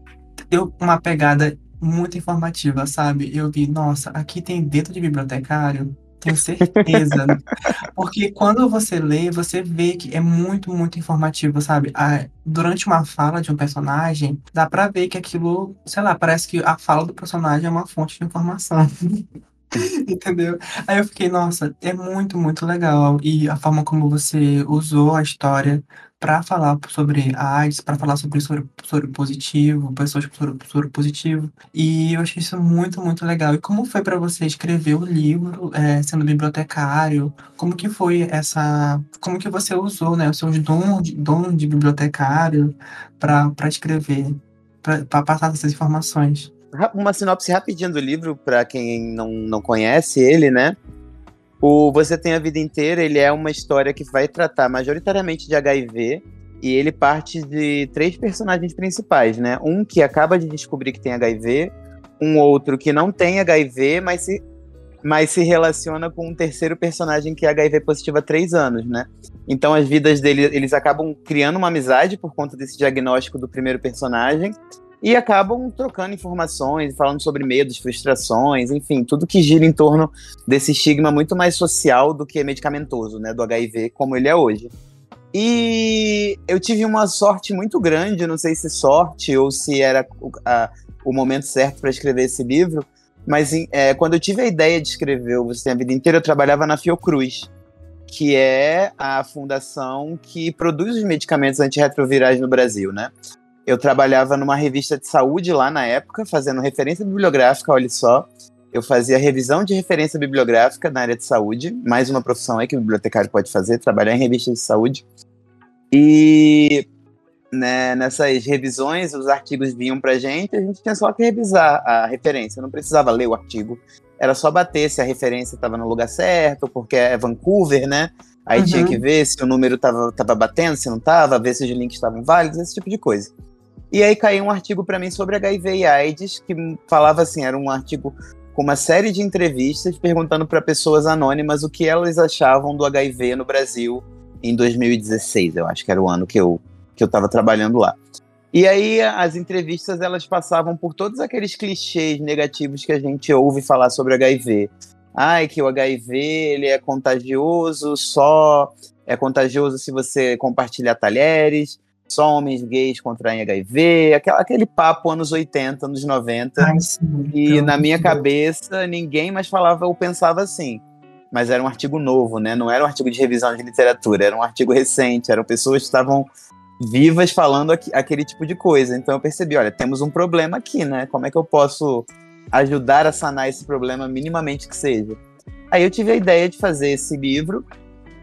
Deu uma pegada muito informativa, sabe? Eu vi, nossa, aqui tem dentro de bibliotecário, tenho certeza. Porque quando você lê, você vê que é muito, muito informativo, sabe? Ah, durante uma fala de um personagem, dá pra ver que aquilo, sei lá, parece que a fala do personagem é uma fonte de informação. Entendeu? Aí eu fiquei, nossa, é muito, muito legal. E a forma como você usou a história para falar sobre a AIDS, para falar sobre soro, soro positivo, pessoas com soro, soro positivo. E eu achei isso muito, muito legal. E como foi para você escrever o livro, é, sendo bibliotecário? Como que foi essa. Como que você usou né, os seus dons de, de bibliotecário para escrever, para passar essas informações? Uma sinopse rapidinho do livro, para quem não, não conhece ele, né? O Você Tem a Vida Inteira, ele é uma história que vai tratar majoritariamente de HIV, e ele parte de três personagens principais, né? Um que acaba de descobrir que tem HIV, um outro que não tem HIV, mas se, mas se relaciona com um terceiro personagem que é HIV positivo há três anos, né? Então as vidas dele, eles acabam criando uma amizade por conta desse diagnóstico do primeiro personagem, e acabam trocando informações, falando sobre medos, frustrações, enfim, tudo que gira em torno desse estigma muito mais social do que medicamentoso, né, do HIV como ele é hoje. E eu tive uma sorte muito grande, não sei se sorte ou se era o, a, o momento certo para escrever esse livro, mas é, quando eu tive a ideia de escrever o Você Tem a Vida Inteira, eu trabalhava na Fiocruz, que é a fundação que produz os medicamentos antirretrovirais no Brasil, né? Eu trabalhava numa revista de saúde lá na época, fazendo referência bibliográfica, olha só. Eu fazia revisão de referência bibliográfica na área de saúde, mais uma profissão aí que o bibliotecário pode fazer, trabalhar em revistas de saúde. E né, nessas revisões, os artigos vinham pra gente, a gente tinha só que revisar a referência, não precisava ler o artigo. Era só bater se a referência estava no lugar certo, porque é Vancouver, né? Aí uhum. tinha que ver se o número estava tava batendo, se não estava, ver se os links estavam válidos, esse tipo de coisa. E aí caiu um artigo para mim sobre HIV e AIDS, que falava assim, era um artigo com uma série de entrevistas perguntando para pessoas anônimas o que elas achavam do HIV no Brasil em 2016, eu acho que era o ano que eu que eu estava trabalhando lá. E aí as entrevistas elas passavam por todos aqueles clichês negativos que a gente ouve falar sobre HIV. Ai, que o HIV ele é contagioso, só é contagioso se você compartilhar talheres só homens gays contraem HIV, aquela, aquele papo anos 80, anos 90. Ai, sim, e então, na minha sim. cabeça, ninguém mais falava ou pensava assim. Mas era um artigo novo, né? Não era um artigo de revisão de literatura, era um artigo recente, eram pessoas que estavam vivas falando aqu aquele tipo de coisa. Então eu percebi, olha, temos um problema aqui, né? Como é que eu posso ajudar a sanar esse problema minimamente que seja? Aí eu tive a ideia de fazer esse livro,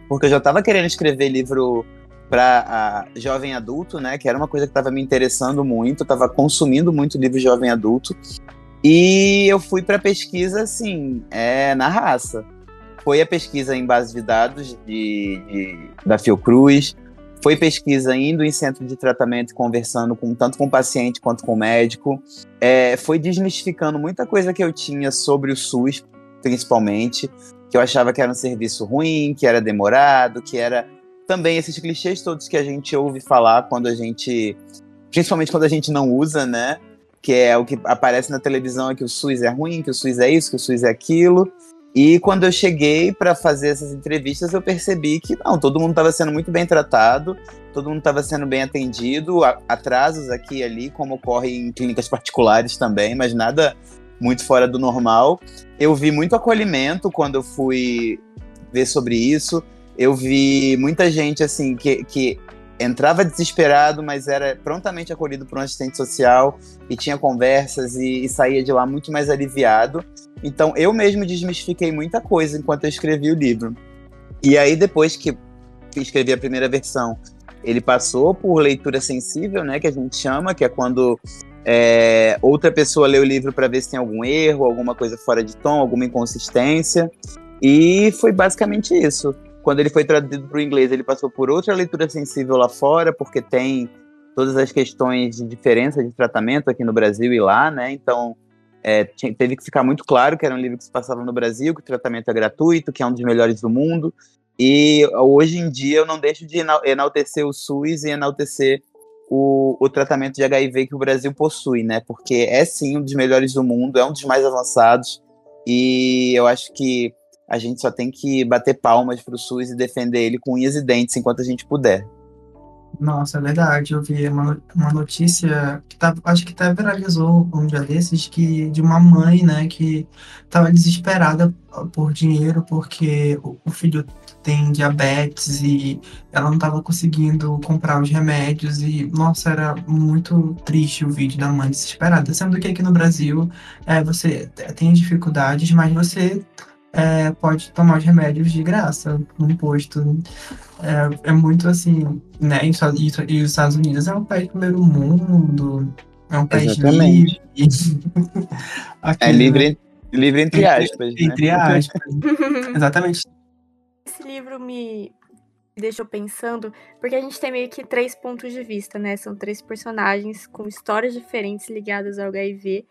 porque eu já estava querendo escrever livro para jovem adulto, né? Que era uma coisa que estava me interessando muito, estava consumindo muito livro jovem adulto. E eu fui para pesquisa, assim, é, na raça. Foi a pesquisa em base de dados de, de, da Fiocruz, foi pesquisa indo em centro de tratamento, conversando com tanto com o paciente quanto com o médico. É, foi desmistificando muita coisa que eu tinha sobre o SUS, principalmente, que eu achava que era um serviço ruim, que era demorado, que era também esses clichês todos que a gente ouve falar quando a gente, principalmente quando a gente não usa, né? Que é o que aparece na televisão é que o SUS é ruim, que o SUS é isso, que o SUS é aquilo. E quando eu cheguei para fazer essas entrevistas, eu percebi que não, todo mundo estava sendo muito bem tratado, todo mundo estava sendo bem atendido, atrasos aqui e ali, como ocorre em clínicas particulares também, mas nada muito fora do normal. Eu vi muito acolhimento quando eu fui ver sobre isso. Eu vi muita gente assim que, que entrava desesperado, mas era prontamente acolhido por um assistente social e tinha conversas e, e, saía de lá muito mais aliviado. Então eu mesmo desmistifiquei muita coisa enquanto eu escrevi o livro. E aí depois que escrevi a primeira versão, ele passou por leitura sensível, né, que a gente chama, que é quando é, outra pessoa lê o livro para ver se tem algum erro, alguma coisa fora de tom, alguma inconsistência. E foi basicamente isso. Quando ele foi traduzido para o inglês, ele passou por outra leitura sensível lá fora, porque tem todas as questões de diferença de tratamento aqui no Brasil e lá, né? Então, é, teve que ficar muito claro que era um livro que se passava no Brasil, que o tratamento é gratuito, que é um dos melhores do mundo. E hoje em dia eu não deixo de enaltecer o SUS e enaltecer o, o tratamento de HIV que o Brasil possui, né? Porque é sim um dos melhores do mundo, é um dos mais avançados. E eu acho que a gente só tem que bater palmas para o SUS e defender ele com unhas e dentes enquanto a gente puder. Nossa, é verdade. Eu vi uma, uma notícia que tá, acho que até viralizou um dia desses, que, de uma mãe, né, que estava desesperada por dinheiro porque o, o filho tem diabetes e ela não estava conseguindo comprar os remédios e, nossa, era muito triste o vídeo da mãe desesperada. Sendo que aqui no Brasil é, você tem dificuldades, mas você é, pode tomar os remédios de graça num posto. É, é muito assim, né? E, e, os Estados Unidos é um país primeiro mundo, é um país Exatamente. livre. é livre, livre entre aspas. Entre, né? entre aspas. Exatamente. Esse livro me deixou pensando, porque a gente tem meio que três pontos de vista, né? São três personagens com histórias diferentes ligadas ao HIV,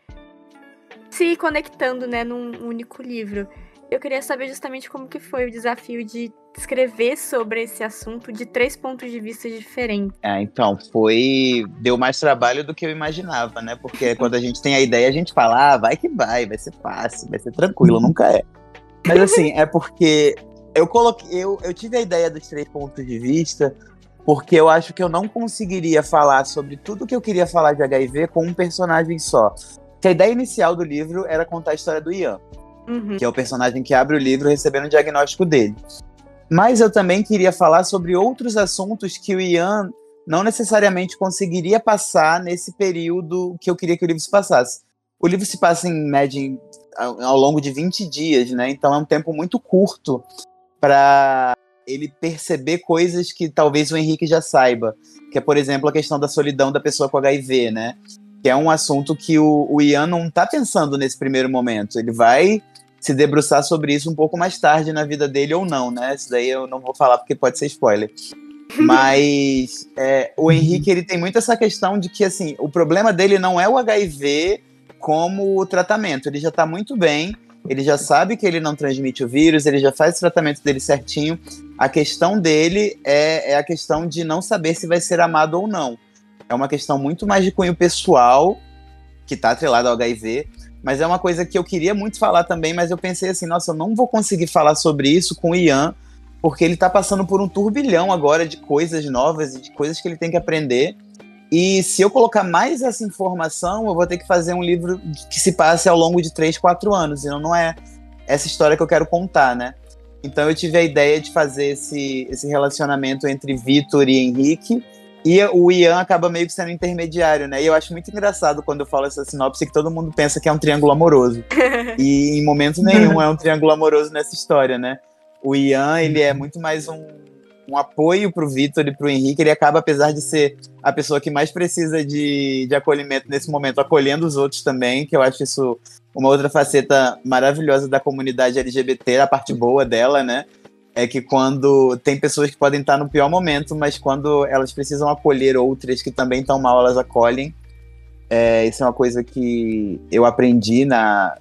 se conectando, né, num único livro. Eu queria saber justamente como que foi o desafio de escrever sobre esse assunto de três pontos de vista diferentes. É, então, foi. Deu mais trabalho do que eu imaginava, né? Porque quando a gente tem a ideia, a gente fala, ah, vai que vai, vai ser fácil, vai ser tranquilo, nunca é. Mas assim, é porque eu coloquei. Eu, eu tive a ideia dos três pontos de vista, porque eu acho que eu não conseguiria falar sobre tudo que eu queria falar de HIV com um personagem só. Que a ideia inicial do livro era contar a história do Ian uhum. que é o personagem que abre o livro recebendo o diagnóstico dele. Mas eu também queria falar sobre outros assuntos que o Ian não necessariamente conseguiria passar nesse período que eu queria que o livro se passasse. O livro se passa em média ao longo de 20 dias, né? Então é um tempo muito curto para ele perceber coisas que talvez o Henrique já saiba, que é, por exemplo, a questão da solidão da pessoa com HIV, né? Que é um assunto que o, o Ian não está pensando nesse primeiro momento. Ele vai se debruçar sobre isso um pouco mais tarde na vida dele ou não, né? Isso daí eu não vou falar porque pode ser spoiler. Mas é, o Henrique ele tem muito essa questão de que assim o problema dele não é o HIV como o tratamento. Ele já está muito bem, ele já sabe que ele não transmite o vírus, ele já faz o tratamento dele certinho. A questão dele é, é a questão de não saber se vai ser amado ou não. É uma questão muito mais de cunho pessoal que está atrelado ao HIV mas é uma coisa que eu queria muito falar também, mas eu pensei assim, nossa, eu não vou conseguir falar sobre isso com o Ian, porque ele tá passando por um turbilhão agora de coisas novas e de coisas que ele tem que aprender. E se eu colocar mais essa informação, eu vou ter que fazer um livro que se passe ao longo de 3, 4 anos. E não é essa história que eu quero contar, né? Então eu tive a ideia de fazer esse, esse relacionamento entre Vitor e Henrique, e o Ian acaba meio que sendo intermediário, né? E eu acho muito engraçado quando eu falo essa sinopse que todo mundo pensa que é um triângulo amoroso. e em momento nenhum é um triângulo amoroso nessa história, né? O Ian, ele é muito mais um, um apoio pro Vitor e pro Henrique. Ele acaba, apesar de ser a pessoa que mais precisa de, de acolhimento nesse momento, acolhendo os outros também, que eu acho isso uma outra faceta maravilhosa da comunidade LGBT, a parte boa dela, né? É que quando tem pessoas que podem estar no pior momento, mas quando elas precisam acolher outras que também estão mal, elas acolhem. É, isso é uma coisa que eu aprendi na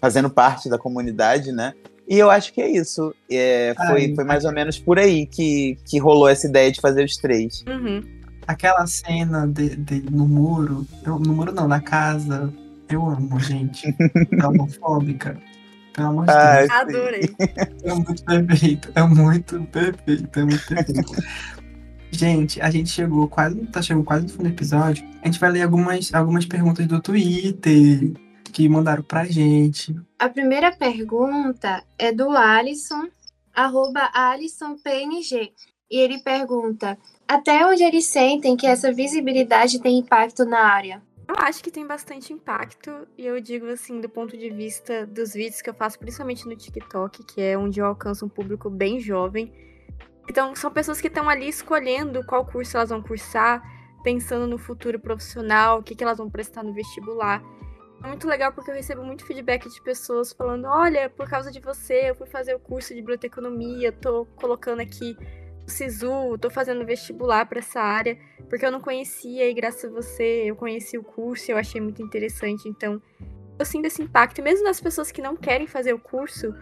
fazendo parte da comunidade, né? E eu acho que é isso. É, foi, Ai, foi mais ou menos por aí que, que rolou essa ideia de fazer os três. Uhum. Aquela cena de, de, no muro, eu, no muro não, na casa, eu amo, gente. É homofóbica. Pelo amor de Deus. Adorei. É muito perfeito. É muito perfeito. É muito perfeito. gente, a gente chegou quase. Tá chegando quase no fim do episódio. A gente vai ler algumas, algumas perguntas do Twitter que mandaram pra gente. A primeira pergunta é do Alisson, arroba AlissonPNG. E ele pergunta: até onde eles sentem que essa visibilidade tem impacto na área? Eu acho que tem bastante impacto, e eu digo assim, do ponto de vista dos vídeos que eu faço, principalmente no TikTok, que é onde eu alcanço um público bem jovem. Então, são pessoas que estão ali escolhendo qual curso elas vão cursar, pensando no futuro profissional, o que, que elas vão prestar no vestibular. É muito legal porque eu recebo muito feedback de pessoas falando: olha, por causa de você, eu fui fazer o curso de biblioteconomia, tô colocando aqui SISU, tô fazendo vestibular para essa área, porque eu não conhecia e graças a você eu conheci o curso e eu achei muito interessante. Então, eu sinto esse impacto, e mesmo nas pessoas que não querem fazer o curso,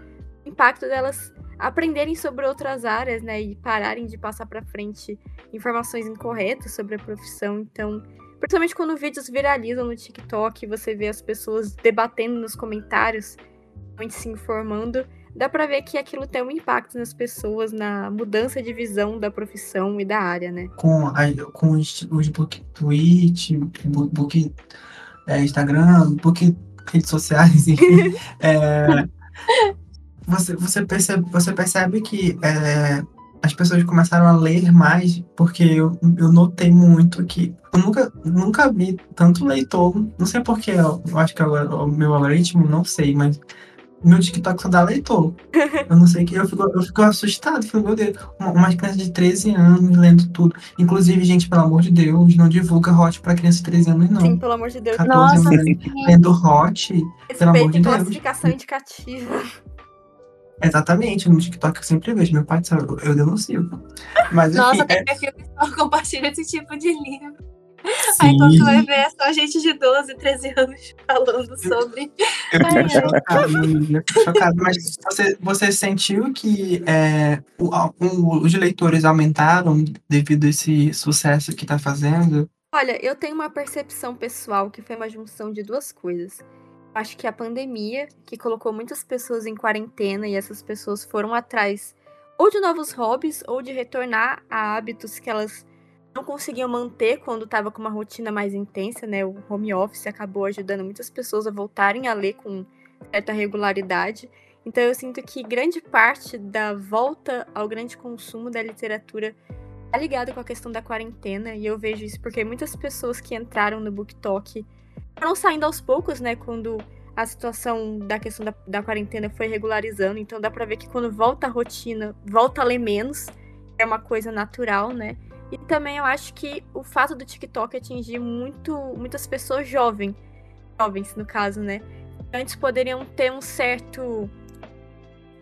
o impacto delas aprenderem sobre outras áreas, né, e pararem de passar para frente informações incorretas sobre a profissão. Então, Principalmente quando vídeos viralizam no TikTok, você vê as pessoas debatendo nos comentários, se informando, dá para ver que aquilo tem um impacto nas pessoas, na mudança de visão da profissão e da área, né? Com, a, com os, os book Twitch, book, é, Instagram, book redes sociais, é, você, você, percebe, você percebe que é, as pessoas começaram a ler mais, porque eu, eu notei muito que eu nunca, nunca vi tanto leitor, não sei porquê, eu, eu acho que agora, o meu algoritmo, não sei, mas meu TikTok só dá leitor. Eu não sei que eu fico, eu fico assustado, fico, meu Deus, uma, uma criança de 13 anos lendo tudo. Inclusive, gente, pelo amor de Deus, não divulga hot pra criança de 13 anos, não. Sim, pelo amor de Deus. Nossa, anos lendo hot, pelo amor de Deus. classificação indicativa. Exatamente, no TikTok eu sempre vejo. Meu pai sabe, eu denuncio. Mas, enfim, Nossa, tem é... perfil que só compartilha esse tipo de livro. Sim. Aí quando tu vai ver, é só gente de 12, 13 anos falando sobre. Eu fico chocado. Mas você, você sentiu que é, o, o, os leitores aumentaram devido a esse sucesso que tá fazendo? Olha, eu tenho uma percepção pessoal que foi uma junção de duas coisas acho que a pandemia, que colocou muitas pessoas em quarentena e essas pessoas foram atrás ou de novos hobbies ou de retornar a hábitos que elas não conseguiam manter quando estava com uma rotina mais intensa, né? O home office acabou ajudando muitas pessoas a voltarem a ler com certa regularidade. Então eu sinto que grande parte da volta ao grande consumo da literatura tá ligado com a questão da quarentena, e eu vejo isso porque muitas pessoas que entraram no BookTok foram saindo aos poucos, né? Quando a situação da questão da, da quarentena foi regularizando. Então dá pra ver que quando volta a rotina, volta a ler menos. É uma coisa natural, né? E também eu acho que o fato do TikTok atingir muito, muitas pessoas jovens, jovens no caso, né? Antes poderiam ter um certo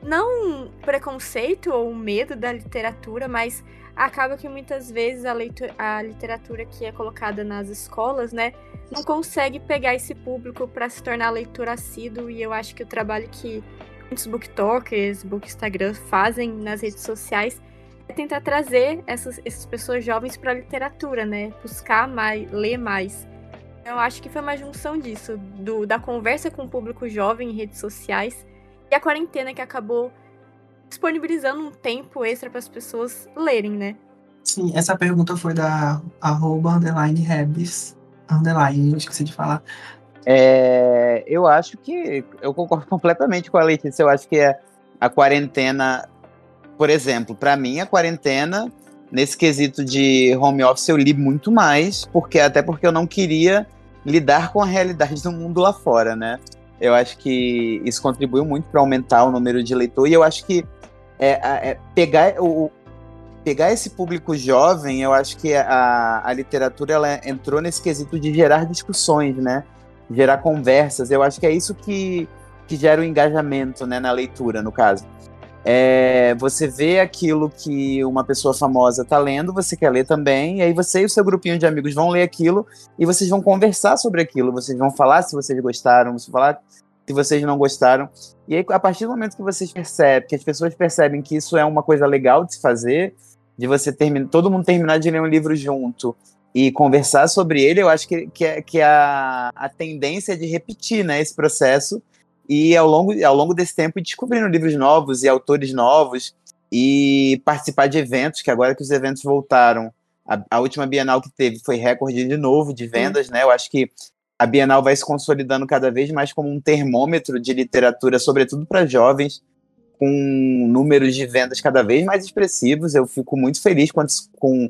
não preconceito ou medo da literatura, mas acaba que muitas vezes a, leitura, a literatura que é colocada nas escolas, né, não consegue pegar esse público para se tornar leitor assíduo, e eu acho que o trabalho que muitos booktalkers, book Instagram fazem nas redes sociais é tentar trazer essas, essas pessoas jovens para a literatura, né, buscar mais, ler mais. Então, eu acho que foi uma junção disso, do, da conversa com o público jovem em redes sociais e a quarentena que acabou disponibilizando um tempo extra para as pessoas lerem, né? Sim, essa pergunta foi da arroba underline Rebs, underline, eu esqueci de falar. É, eu acho que eu concordo completamente com a Letícia. Eu acho que a, a quarentena, por exemplo, para mim a quarentena nesse quesito de home office eu li muito mais, porque até porque eu não queria lidar com a realidade do mundo lá fora, né? Eu acho que isso contribuiu muito para aumentar o número de leitor e eu acho que é, é, pegar o pegar esse público jovem, eu acho que a, a literatura ela entrou nesse quesito de gerar discussões, né? Gerar conversas. Eu acho que é isso que, que gera o engajamento, né, na leitura, no caso. É, você vê aquilo que uma pessoa famosa está lendo, você quer ler também, e aí você e o seu grupinho de amigos vão ler aquilo e vocês vão conversar sobre aquilo, vocês vão falar se vocês gostaram, vão falar se vocês não gostaram. E aí, a partir do momento que vocês percebem, que as pessoas percebem que isso é uma coisa legal de se fazer, de você terminar, todo mundo terminar de ler um livro junto e conversar sobre ele, eu acho que, que, é, que é a, a tendência é de repetir né, esse processo e ao longo, ao longo desse tempo descobrindo livros novos e autores novos e participar de eventos, que agora que os eventos voltaram, a, a última Bienal que teve foi recorde de novo de vendas, né? Eu acho que a Bienal vai se consolidando cada vez mais como um termômetro de literatura, sobretudo para jovens, com números de vendas cada vez mais expressivos. Eu fico muito feliz quando, com,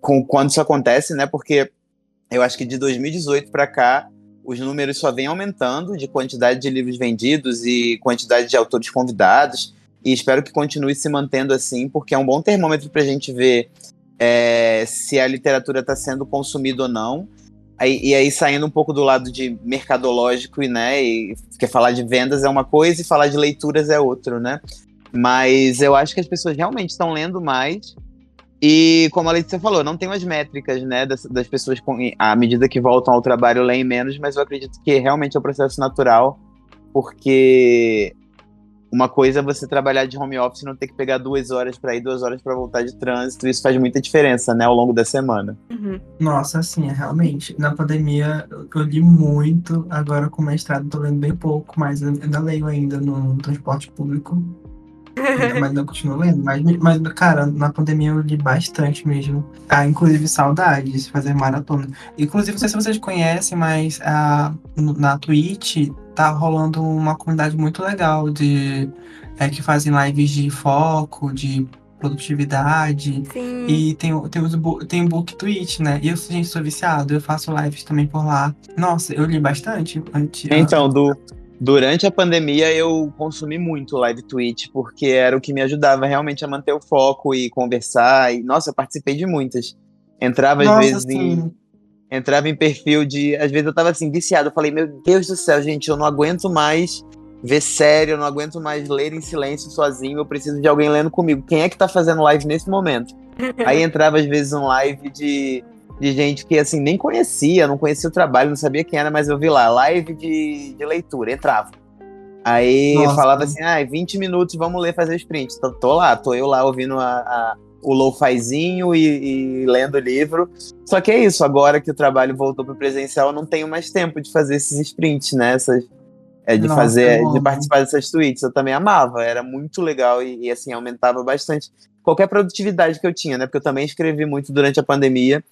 com, quando isso acontece, né? Porque eu acho que de 2018 para cá os números só vêm aumentando de quantidade de livros vendidos e quantidade de autores convidados. E espero que continue se mantendo assim, porque é um bom termômetro para a gente ver é, se a literatura está sendo consumida ou não. Aí, e aí, saindo um pouco do lado de mercadológico, né? E, porque falar de vendas é uma coisa e falar de leituras é outro, né? Mas eu acho que as pessoas realmente estão lendo mais e como a Letícia falou, não tem as métricas, né, das, das pessoas com, à medida que voltam ao trabalho leem menos, mas eu acredito que realmente é um processo natural, porque uma coisa é você trabalhar de home office e não ter que pegar duas horas para ir, duas horas para voltar de trânsito. Isso faz muita diferença, né, ao longo da semana. Uhum. Nossa, assim, é realmente. Na pandemia eu li muito, agora com mestrado tô lendo bem pouco, mas ainda leio ainda no transporte público. Mas não continuo lendo. Mas, mas, cara, na pandemia eu li bastante mesmo. Ah, inclusive saudades, fazer maratona. Inclusive, não sei se vocês conhecem, mas ah, na Twitch tá rolando uma comunidade muito legal de é, que fazem lives de foco, de produtividade. Sim. E tem, tem, os, tem o Book Twitch, né? E eu, gente, sou viciado, eu faço lives também por lá. Nossa, eu li bastante. Antes, então, do Durante a pandemia, eu consumi muito live tweet, porque era o que me ajudava realmente a manter o foco e conversar. E, nossa, eu participei de muitas. Entrava às nossa, vezes em. Entrava em perfil de. Às vezes eu tava assim, viciado. Eu falei, meu Deus do céu, gente, eu não aguento mais ver sério, eu não aguento mais ler em silêncio sozinho. Eu preciso de alguém lendo comigo. Quem é que tá fazendo live nesse momento? Aí entrava às vezes um live de de gente que, assim, nem conhecia, não conhecia o trabalho, não sabia quem era, mas eu vi lá, live de, de leitura, entrava. Aí Nossa. falava assim, ah, 20 minutos, vamos ler, fazer sprint. Tô, tô lá, tô eu lá ouvindo a, a o lo-fizinho e, e, lendo o livro. Só que é isso, agora que o trabalho voltou para presencial, eu não tenho mais tempo de fazer esses sprints, né? Essas, é, de Nossa, fazer, de participar dessas tweets. Eu também amava, era muito legal e, e, assim, aumentava bastante qualquer produtividade que eu tinha, né? Porque eu também escrevi muito durante a pandemia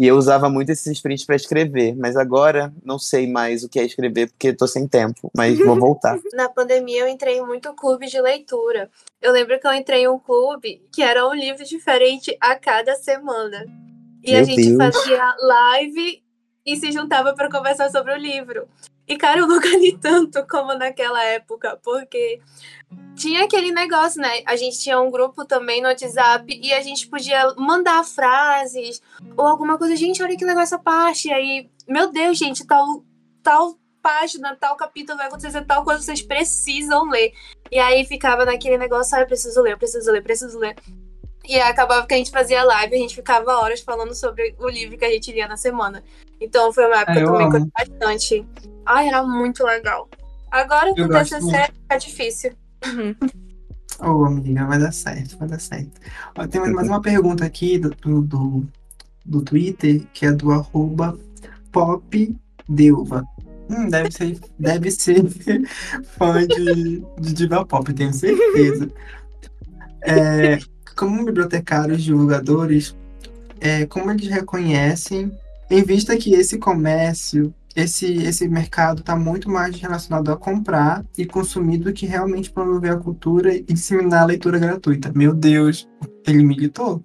e eu usava muito esses sprints para escrever, mas agora não sei mais o que é escrever porque tô sem tempo, mas vou voltar. Na pandemia eu entrei em muito clube de leitura. Eu lembro que eu entrei em um clube que era um livro diferente a cada semana. E Meu a gente Deus. fazia live e se juntava para conversar sobre o livro. E, cara, eu nunca li tanto como naquela época, porque tinha aquele negócio, né? A gente tinha um grupo também no WhatsApp e a gente podia mandar frases ou alguma coisa. Gente, olha que legal essa parte. E aí, meu Deus, gente, tal, tal página, tal capítulo vai acontecer tal coisa, vocês precisam ler. E aí ficava naquele negócio, ah, eu preciso ler, eu preciso ler, preciso ler. E aí acabava que a gente fazia live, a gente ficava horas falando sobre o livro que a gente lia na semana. Então foi uma época é, também que eu bastante. Ai, era muito legal. Agora com o TCC fica difícil. Ô, oh, amiga, vai dar certo, vai dar certo. Ó, tem mais uma pergunta aqui do, do, do Twitter, que é do arroba popdeuva. Hum, deve ser, deve ser fã de, de diva pop, tenho certeza. É, como bibliotecários divulgadores, é, como eles reconhecem, em vista que esse comércio esse, esse mercado está muito mais relacionado a comprar e consumir do que realmente promover a cultura e disseminar a leitura gratuita. Meu Deus, ele militou.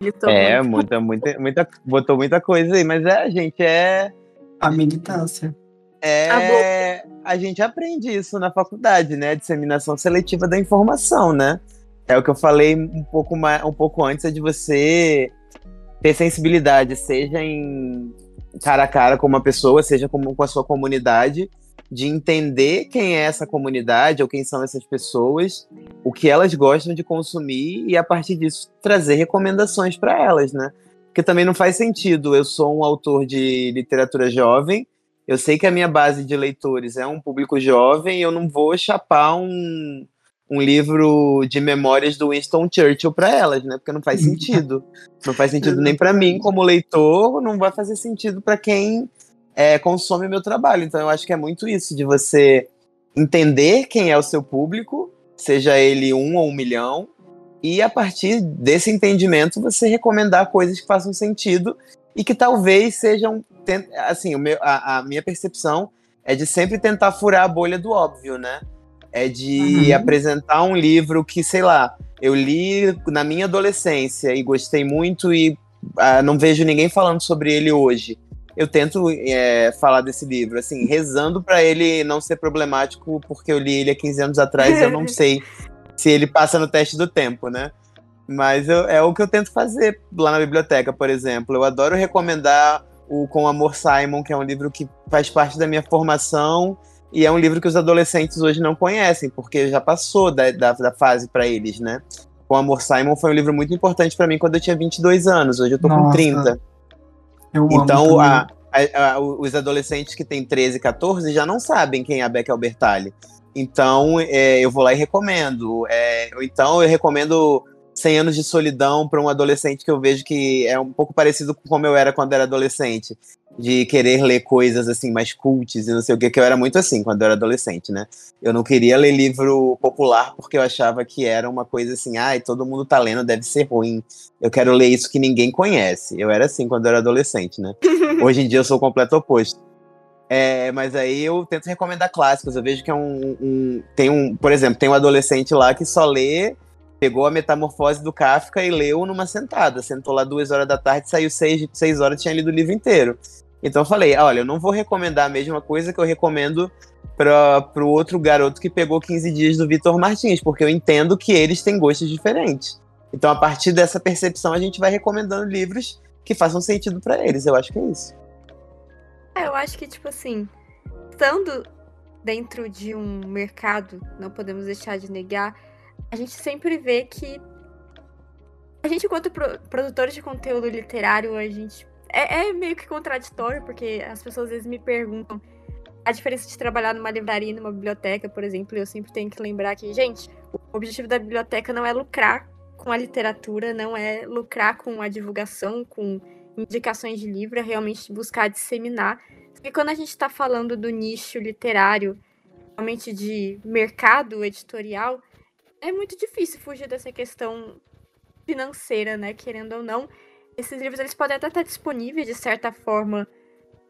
militou é, muito. muita, muita, muita, botou muita coisa aí, mas é, gente, é. A militância. É, a gente aprende isso na faculdade, né? Disseminação seletiva da informação, né? É o que eu falei um pouco, mais, um pouco antes, é de você ter sensibilidade, seja em cara a cara com uma pessoa, seja com, com a sua comunidade, de entender quem é essa comunidade ou quem são essas pessoas, o que elas gostam de consumir e a partir disso trazer recomendações para elas, né? Porque também não faz sentido. Eu sou um autor de literatura jovem, eu sei que a minha base de leitores é um público jovem, eu não vou chapar um, um livro de memórias do Winston Churchill para elas, né? Porque não faz sentido. Não faz sentido nem para mim como leitor, não vai fazer sentido para quem é, consome meu trabalho. Então eu acho que é muito isso, de você entender quem é o seu público, seja ele um ou um milhão, e a partir desse entendimento você recomendar coisas que façam sentido e que talvez sejam. Assim, o meu, a, a minha percepção é de sempre tentar furar a bolha do óbvio, né? É de uhum. apresentar um livro que, sei lá, eu li na minha adolescência e gostei muito e uh, não vejo ninguém falando sobre ele hoje eu tento é, falar desse livro, assim, rezando para ele não ser problemático, porque eu li ele há 15 anos atrás e eu não sei se ele passa no teste do tempo, né? Mas eu, é o que eu tento fazer lá na biblioteca, por exemplo. Eu adoro recomendar o Com Amor Simon, que é um livro que faz parte da minha formação e é um livro que os adolescentes hoje não conhecem, porque já passou da, da, da fase para eles, né? Com Amor Simon foi um livro muito importante para mim quando eu tinha 22 anos, hoje eu tô Nossa. com 30. Eu então, a, a, a, os adolescentes que têm 13, 14 já não sabem quem é a Becky Albertalli. Então, é, eu vou lá e recomendo. É, então, eu recomendo 100 anos de solidão para um adolescente que eu vejo que é um pouco parecido com como eu era quando era adolescente de querer ler coisas assim mais cultes e não sei o que, que eu era muito assim quando eu era adolescente, né? Eu não queria ler livro popular porque eu achava que era uma coisa assim, ai, todo mundo tá lendo, deve ser ruim. Eu quero ler isso que ninguém conhece. Eu era assim quando eu era adolescente, né? Hoje em dia eu sou o completo oposto. É, mas aí eu tento recomendar clássicos. Eu vejo que é um, um, Tem um. Por exemplo, tem um adolescente lá que só lê. Pegou a metamorfose do Kafka e leu numa sentada. Sentou lá duas horas da tarde, saiu seis, seis horas e tinha lido o livro inteiro. Então eu falei, olha, eu não vou recomendar a mesma coisa que eu recomendo para o outro garoto que pegou 15 dias do Vitor Martins, porque eu entendo que eles têm gostos diferentes. Então, a partir dessa percepção, a gente vai recomendando livros que façam sentido para eles. Eu acho que é isso. É, eu acho que, tipo assim, estando dentro de um mercado, não podemos deixar de negar, a gente sempre vê que a gente, enquanto pro produtores de conteúdo literário, a gente é, é, meio que contraditório, porque as pessoas às vezes me perguntam a diferença de trabalhar numa livraria numa biblioteca, por exemplo. Eu sempre tenho que lembrar que, gente, o objetivo da biblioteca não é lucrar com a literatura, não é lucrar com a divulgação, com indicações de livro, é realmente buscar disseminar. E quando a gente está falando do nicho literário, realmente de mercado editorial, é muito difícil fugir dessa questão financeira, né? Querendo ou não esses livros eles podem até estar disponíveis de certa forma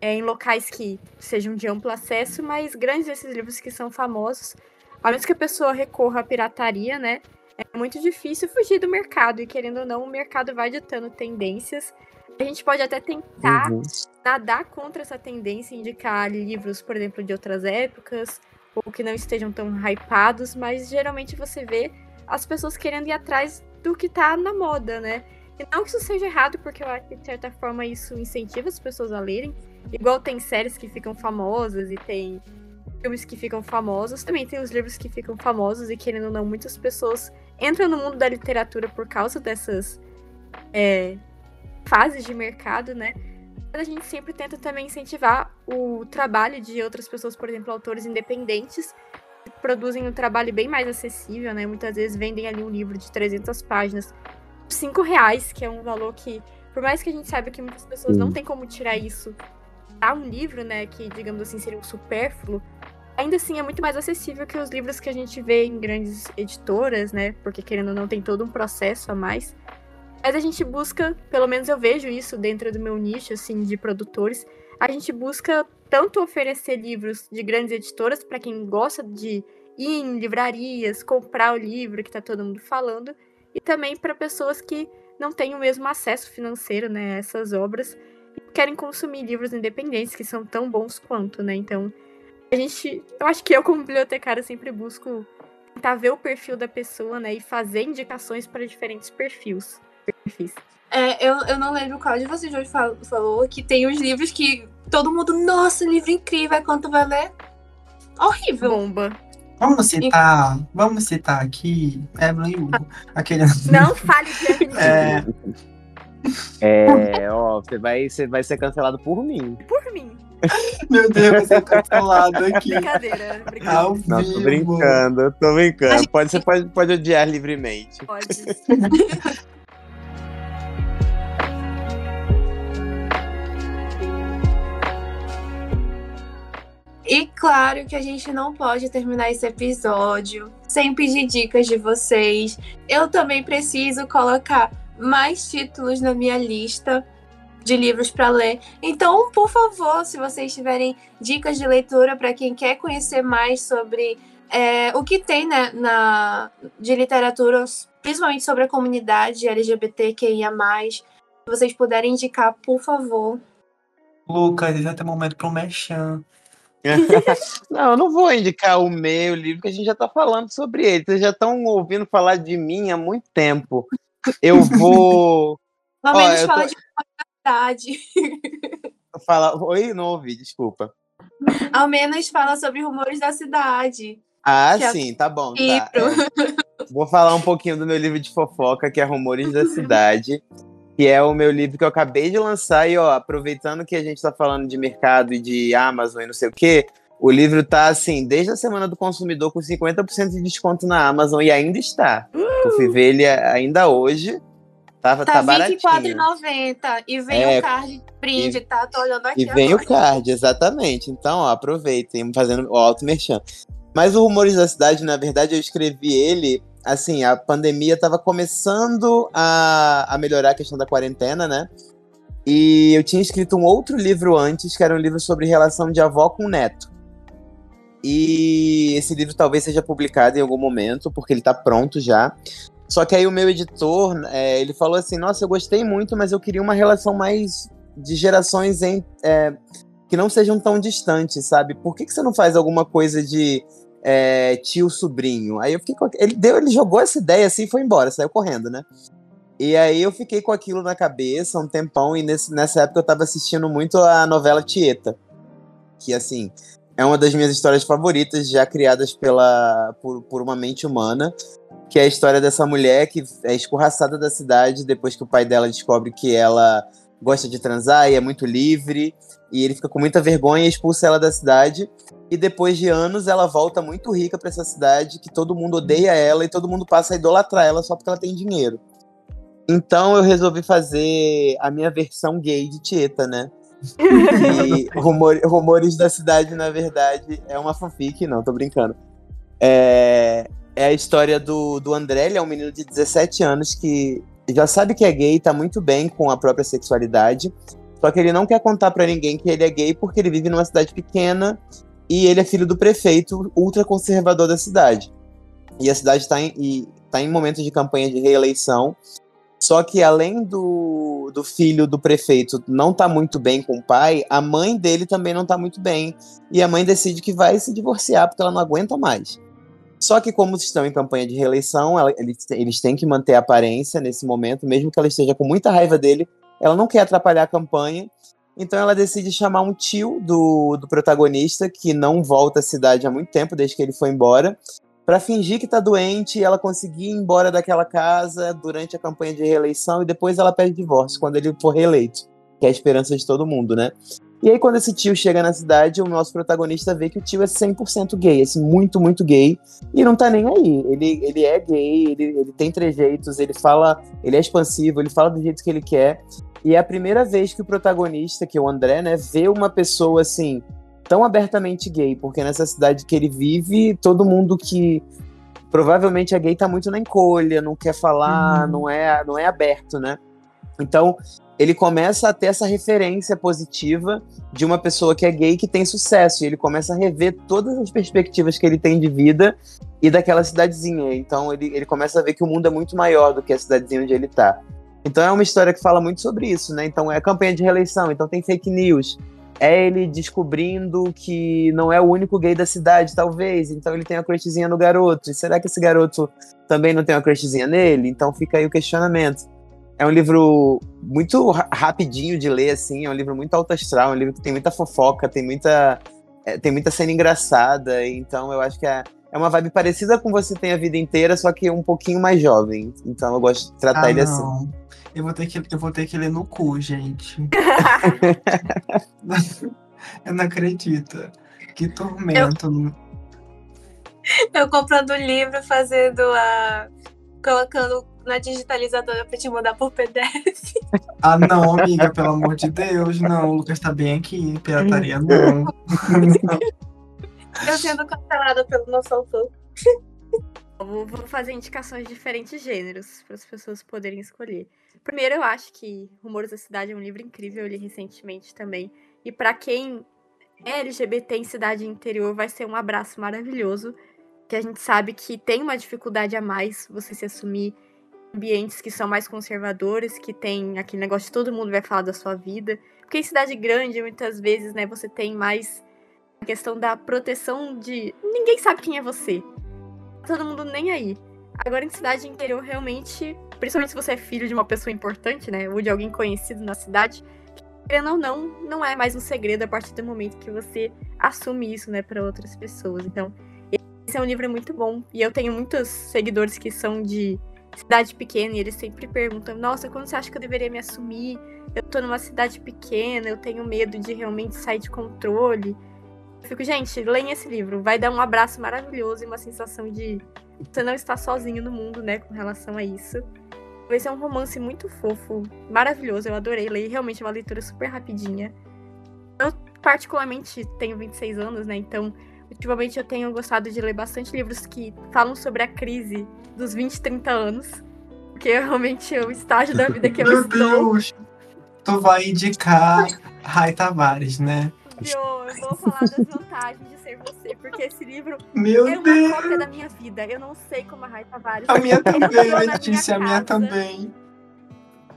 é, em locais que sejam de amplo acesso, mas grandes desses livros que são famosos, a menos que a pessoa recorra à pirataria, né? É muito difícil fugir do mercado e querendo ou não, o mercado vai ditando tendências. A gente pode até tentar uhum. nadar contra essa tendência, indicar livros, por exemplo, de outras épocas, ou que não estejam tão hypados, mas geralmente você vê as pessoas querendo ir atrás do que tá na moda, né? E não que isso seja errado, porque eu acho que de certa forma isso incentiva as pessoas a lerem. Igual tem séries que ficam famosas e tem filmes que ficam famosos, também tem os livros que ficam famosos e querendo ou não, muitas pessoas entram no mundo da literatura por causa dessas é, fases de mercado, né? Mas a gente sempre tenta também incentivar o trabalho de outras pessoas, por exemplo, autores independentes, que produzem um trabalho bem mais acessível, né? Muitas vezes vendem ali um livro de 300 páginas cinco reais, que é um valor que, por mais que a gente saiba que muitas pessoas não tem como tirar isso a um livro, né, que digamos assim seria um supérfluo, ainda assim é muito mais acessível que os livros que a gente vê em grandes editoras, né, porque querendo ou não tem todo um processo a mais. Mas a gente busca, pelo menos eu vejo isso dentro do meu nicho, assim, de produtores, a gente busca tanto oferecer livros de grandes editoras para quem gosta de ir em livrarias, comprar o livro que está todo mundo falando, e também para pessoas que não têm o mesmo acesso financeiro né, a essas obras e querem consumir livros independentes que são tão bons quanto, né? Então, a gente, eu acho que eu como bibliotecária sempre busco tentar ver o perfil da pessoa, né, e fazer indicações para diferentes perfis. perfis. É, eu, eu não lembro qual de vocês hoje falou que tem os livros que todo mundo, nossa, livro incrível, quanto vai ler? horrível. Bomba. Vamos citar, vamos citar aqui Evelyn e Hugo. Aquele... Não fale de. É, É, ó, você vai, você vai ser cancelado por mim. Por mim. meu Deus, você tá cancelado aqui. Brincadeira. brincadeira. Ao Não, tô vivo. brincando, tô brincando. gente- Pode, você pode, pode odiar livremente. Pode. E claro que a gente não pode terminar esse episódio sem pedir dicas de vocês. Eu também preciso colocar mais títulos na minha lista de livros para ler. Então, por favor, se vocês tiverem dicas de leitura para quem quer conhecer mais sobre é, o que tem né, na, de literatura, principalmente sobre a comunidade LGBTQIA, se vocês puderem indicar, por favor. Lucas, esse é o momento pro Mechan. Não, eu não vou indicar o meu livro, porque a gente já tá falando sobre ele. Vocês já estão ouvindo falar de mim há muito tempo. Eu vou Ao Ó, menos eu fala tô- de qualidade. falar. Oi, não ouvi, desculpa. Ao menos fala sobre rumores da cidade. Ah, Que é sim, tá bom. Tá, é. Vou falar um pouquinho do meu livro de fofoca, que é Rumores da Cidade, que é o meu livro que eu acabei de lançar. E, ó, aproveitando que a gente tá falando de mercado e de Amazon e não sei o quê, o livro tá, assim, desde a Semana do Consumidor com 50% de desconto na Amazon e ainda está. Eu fui ver ele ainda hoje. Tava, Tá tá R$ baratinho. 24,90 e vem É, o card brinde, tá? Tô olhando aqui E vem agora. o card, exatamente. Então, ó, aproveitem, fazendo o alto merchan. Mas o Rumores da Cidade, na verdade, eu escrevi ele, assim, a pandemia tava começando a, a melhorar a questão da quarentena, né? E eu tinha escrito um outro livro antes, que era um livro sobre relação de avó com neto. E esse livro talvez seja publicado em algum momento, porque ele tá pronto já. Só que aí o meu editor, é, ele falou assim, nossa, eu gostei muito, mas eu queria uma relação mais de gerações em, é, que não sejam tão distantes, sabe? Por que, que você não faz alguma coisa de é, tio-sobrinho? Aí eu fiquei com... Ele, deu, ele jogou essa ideia assim e foi embora, saiu correndo, né? E aí eu fiquei com aquilo na cabeça um tempão, e nesse, nessa época eu tava assistindo muito a novela Tieta, que assim, é uma das minhas histórias favoritas, já criadas pela, por, por uma mente humana, que é a história dessa mulher que é escorraçada da cidade depois que o pai dela descobre que ela gosta de transar e é muito livre, e ele fica com muita vergonha e expulsa ela da cidade. E depois de anos, ela volta muito rica para essa cidade, que todo mundo odeia ela e todo mundo passa a idolatrar ela só porque ela tem dinheiro. Então eu resolvi fazer a minha versão gay de Tieta, né? E rumor- Rumores da Cidade, na verdade, é uma fanfic, não, tô brincando. É, é a história do, do André, ele é um menino de 17 anos que já sabe que é gay, tá muito bem com a própria sexualidade, só que ele não quer contar pra ninguém que ele é gay porque ele vive numa cidade pequena e ele é filho do prefeito ultraconservador da cidade. E a cidade está em, tá em momento de campanha de reeleição. Só que além do, do filho do prefeito não tá muito bem com o pai, a mãe dele também não tá muito bem. E a mãe decide que vai se divorciar porque ela não aguenta mais. Só que como estão em campanha de reeleição, ela- eles, eles têm que manter a aparência nesse momento, mesmo que ela esteja com muita raiva dele, ela não quer atrapalhar a campanha. Então ela decide chamar um tio do, do protagonista, que não volta à cidade há muito tempo, desde que ele foi embora, para fingir que tá doente e ela conseguir ir embora daquela casa durante a campanha de reeleição e depois ela pede divórcio quando ele for reeleito, que é a esperança de todo mundo, né? E aí quando esse tio chega na cidade, o nosso protagonista vê que o tio é 100% gay, assim, muito, muito gay, e não tá nem aí. Ele, ele é gay, ele, ele tem trejeitos, ele fala, ele é expansivo, ele fala do jeito que ele quer. E é a primeira vez que o protagonista, que é o André, né, vê uma pessoa assim tão abertamente gay, porque nessa cidade que ele vive, todo mundo que provavelmente é gay tá muito na encolha, não quer falar, Uhum. não é não é aberto, né? Então, ele começa a ter essa referência positiva de uma pessoa que é gay que tem sucesso, e ele começa a rever todas as perspectivas que ele tem de vida e daquela cidadezinha. Então, ele, ele começa a ver que o mundo é muito maior do que a cidadezinha onde ele tá. Então, é uma história que fala muito sobre isso, né? Então, é campanha de reeleição, então tem fake news, é ele descobrindo que não é o único gay da cidade, talvez. Então ele tem uma crushzinha no garoto. E será que esse garoto também não tem uma crushzinha nele? Então fica aí o questionamento. É um livro muito ra- rapidinho de ler, assim. É um livro muito alto astral. É um livro que tem muita fofoca, tem muita é, tem muita cena engraçada, então eu acho que é, é uma vibe parecida com Você Tem a Vida Inteira, só que um pouquinho mais jovem. Então eu gosto de tratar ah, ele não. assim. Eu vou, ter que, eu vou ter que ler no cu, gente. eu não acredito. Que tormento. Eu, eu comprando o livro, fazendo a. colocando na digitalizadora pra te mandar por PDF. Ah, não, amiga, pelo amor de Deus, não. O Lucas tá bem aqui. Pirataria não. Eu sendo cancelada pelo nosso autor. Vou, vou fazer indicações de diferentes gêneros para as pessoas poderem escolher. Primeiro, eu acho que Rumores da Cidade é um livro incrível, eu li recentemente também. E para quem é LGBT em cidade interior, vai ser um abraço maravilhoso. Que a gente sabe que tem uma dificuldade a mais você se assumir em ambientes que são mais conservadores, que tem aquele negócio de todo mundo vai falar da sua vida. Porque em cidade grande, muitas vezes, né, você tem mais a questão da proteção de. Ninguém sabe quem é você. Todo mundo nem aí. Agora, em cidade interior, realmente, principalmente se você é filho de uma pessoa importante, né? Ou de alguém conhecido na cidade, querendo ou não, não é mais um segredo a partir do momento que você assume isso, né, para outras pessoas. Então, esse é um livro muito bom. E eu tenho muitos seguidores que são de cidade pequena e eles sempre perguntam: Nossa, quando você acha que eu deveria me assumir? Eu tô numa cidade pequena, eu tenho medo de realmente sair de controle. Eu fico, gente, leia esse livro. Vai dar um abraço maravilhoso e uma sensação de você não está sozinho no mundo, né, com relação a isso. Vai ser um romance muito fofo, maravilhoso. Eu adorei ler. Realmente é uma leitura super rapidinha. Eu, particularmente, tenho 26 anos, né? Então, ultimamente eu tenho gostado de ler bastante livros que falam sobre a crise dos 20, 30 anos. Porque é realmente é o estágio da vida que eu Meu estou. Deus! Tu vai indicar Rai Tavares, né? Eu vou falar das vantagens de ser você, porque esse livro Meu é uma Deus! cópia da minha vida. Eu não sei como a Rai Tavares. A minha também, Letícia, a minha também.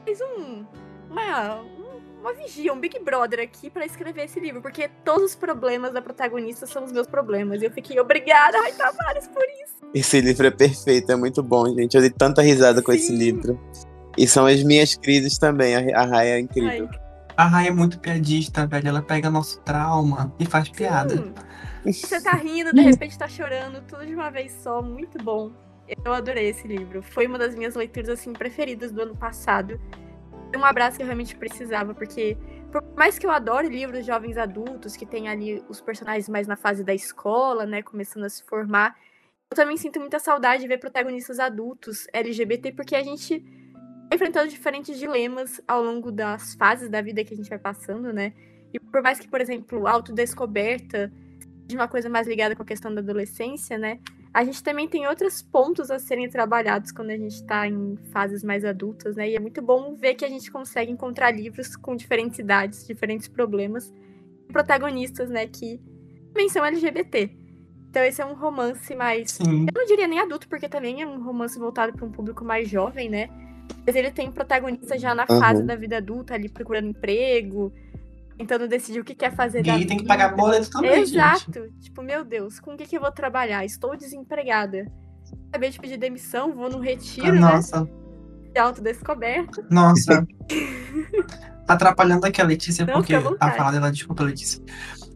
Fez um, uma, um- uma vigia, um Big Brother aqui pra escrever esse livro, porque todos os problemas da protagonista são os meus problemas. E eu fiquei obrigada, Rai Tavares, por isso. Esse livro é perfeito, é muito bom, gente. Eu dei tanta risada com esse Sim. livro. E são as minhas crises também. A, a Raya é incrível. Ai, A Rai é muito piadista, velho. Ela pega nosso trauma e faz piada. Hum. Você tá rindo, de repente tá chorando, tudo de uma vez só, muito bom. Eu adorei esse livro. Foi uma das minhas leituras assim preferidas do ano passado. Foi um abraço que eu realmente precisava, porque por mais que eu adore livros de jovens adultos, que tem ali os personagens mais na fase da escola, né, começando a se formar, eu também sinto muita saudade de ver protagonistas adultos LGBT, porque a gente enfrentando diferentes dilemas ao longo das fases da vida que a gente vai passando, né? E por mais que, por exemplo, autodescoberta de uma coisa mais ligada com a questão da adolescência, né? A gente também tem outros pontos a serem trabalhados quando a gente está em fases mais adultas, né? E é muito bom ver que a gente consegue encontrar livros com diferentes idades, diferentes problemas, protagonistas, né, que também são LGBT. Então esse é um romance mais Sim. eu não diria nem adulto, porque também é um romance voltado para um público mais jovem, né? Mas ele tem protagonista já na Uhum. fase da vida adulta, ali procurando emprego, tentando decidir o que quer fazer da E tem que pagar vida. boleto também, gente. Exato. Tipo, meu Deus, com o que, que eu vou trabalhar? Estou desempregada. Acabei de pedir demissão, vou no retiro, né? Nossa, De autodescoberta. nossa. Atrapalhando aqui a Letícia, Não, porque a fala dela, desculpa, Letícia.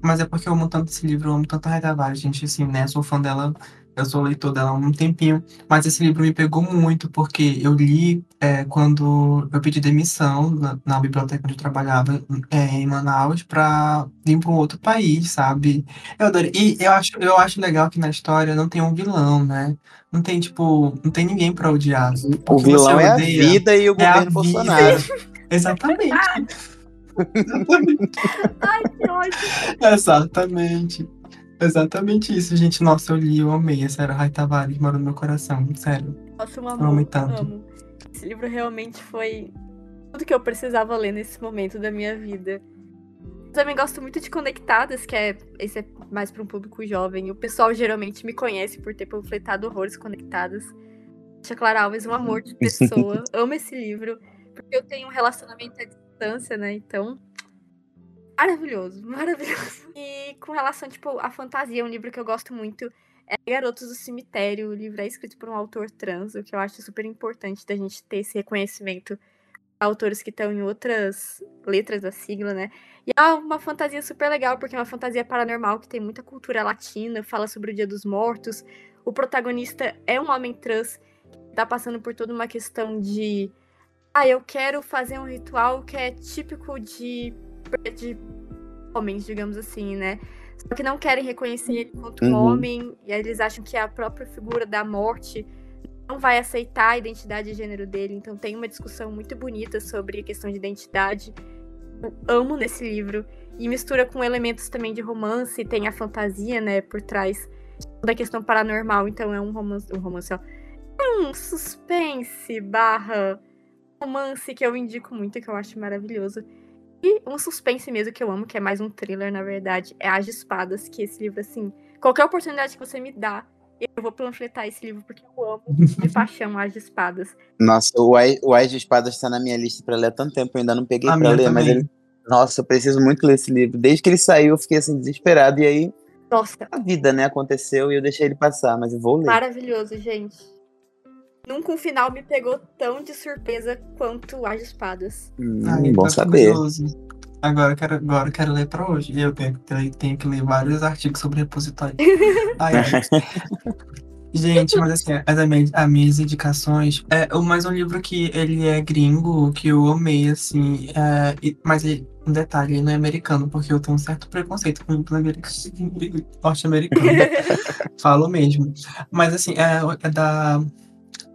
Mas é porque eu amo tanto esse livro, eu amo tanto a Rai Tavares, gente, assim, né? Sou fã dela, eu sou leitor dela há um tempinho. Mas esse livro me pegou muito, porque eu li é, quando eu pedi demissão na, na biblioteca onde eu trabalhava é, em Manaus pra vir para um outro país, sabe? Eu adorei. E eu acho, eu acho legal que na história não tem um vilão, né? Não tem, tipo, não tem ninguém pra odiar. O Porque vilão você é a vida e o é governo Bolsonaro. Exatamente. Exatamente. Ai, que ódio. Exatamente. Exatamente isso, gente. Nossa, eu li, eu amei. Essa era Rai Tavares, mora no meu coração. Sério. Nossa, um Eu amor. amei tanto. Amo. Esse livro realmente foi tudo que eu precisava ler nesse momento da minha vida. Eu também gosto muito de Conectadas, que é esse é mais para um público jovem. O pessoal geralmente me conhece por ter panfletado horrores conectadas. Tia Clara Alves, um amor de pessoa. Amo esse livro, porque eu tenho um relacionamento à distância, né? Então, maravilhoso, maravilhoso. E com relação, tipo, à fantasia, um livro que eu gosto muito é Garotos do Cemitério. O livro é escrito por um autor trans, o que eu acho super importante da gente ter esse reconhecimento autores que estão em outras letras da sigla, né? E é uma fantasia super legal, porque é uma fantasia paranormal que tem muita cultura latina, fala sobre o Dia dos Mortos. O protagonista é um homem trans que tá passando por toda uma questão de. Ah, eu quero fazer um ritual que é típico de, de homens, digamos assim, né? Só que não querem reconhecer ele enquanto um uhum. homem, e aí eles acham que a própria figura da morte não vai aceitar a identidade de gênero dele. Então tem uma discussão muito bonita sobre a questão de identidade. Eu amo nesse livro. E mistura com elementos também de romance, tem a fantasia, né, por trás da questão paranormal. Então é um romance. Um romance, ó. É um suspense barra romance que eu indico muito, que eu acho maravilhoso. E um suspense mesmo que eu amo, que é mais um thriller, na verdade, é As de Espadas, que esse livro, assim, qualquer oportunidade que você me dá, eu vou panfletar esse livro porque eu amo de paixão As de Espadas. Nossa, o As, o As de Espadas está na minha lista para ler há tanto tempo, eu ainda não peguei para ler, também. mas ele. Nossa, eu preciso muito ler esse livro. Desde que ele saiu, eu fiquei assim, desesperado. E aí. Nossa. A vida, né, aconteceu e eu deixei ele passar, mas eu vou ler. Maravilhoso, gente. Nunca um final me pegou tão de surpresa quanto As de Espadas. Hum, Ai, bom saber. Curioso. Agora eu quero, agora eu quero ler para hoje. E eu tenho, tenho que ler vários artigos sobre repositório. Ai, gente, mas assim, as minhas, as minhas indicações. É mais um livro que ele é gringo, que eu amei, assim. É, mas um detalhe, ele não é americano, porque eu tenho um certo preconceito com o norte-americano. Falo mesmo. Mas assim, é, é da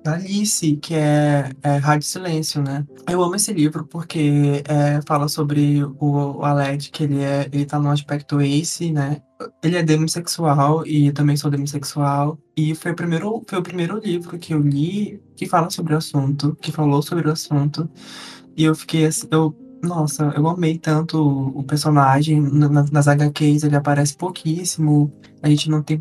da Alice, que é, é Rádio Silêncio, né? Eu amo esse livro porque é, fala sobre o, o Aled, que ele, é, ele tá no aspecto ace, né? Ele é demissexual e também sou demissexual. E foi o, primeiro, foi o primeiro livro que eu li que fala sobre o assunto, que falou sobre o assunto. E eu fiquei assim, eu nossa, eu amei tanto o personagem. nas HQs ele aparece pouquíssimo. A gente não tem,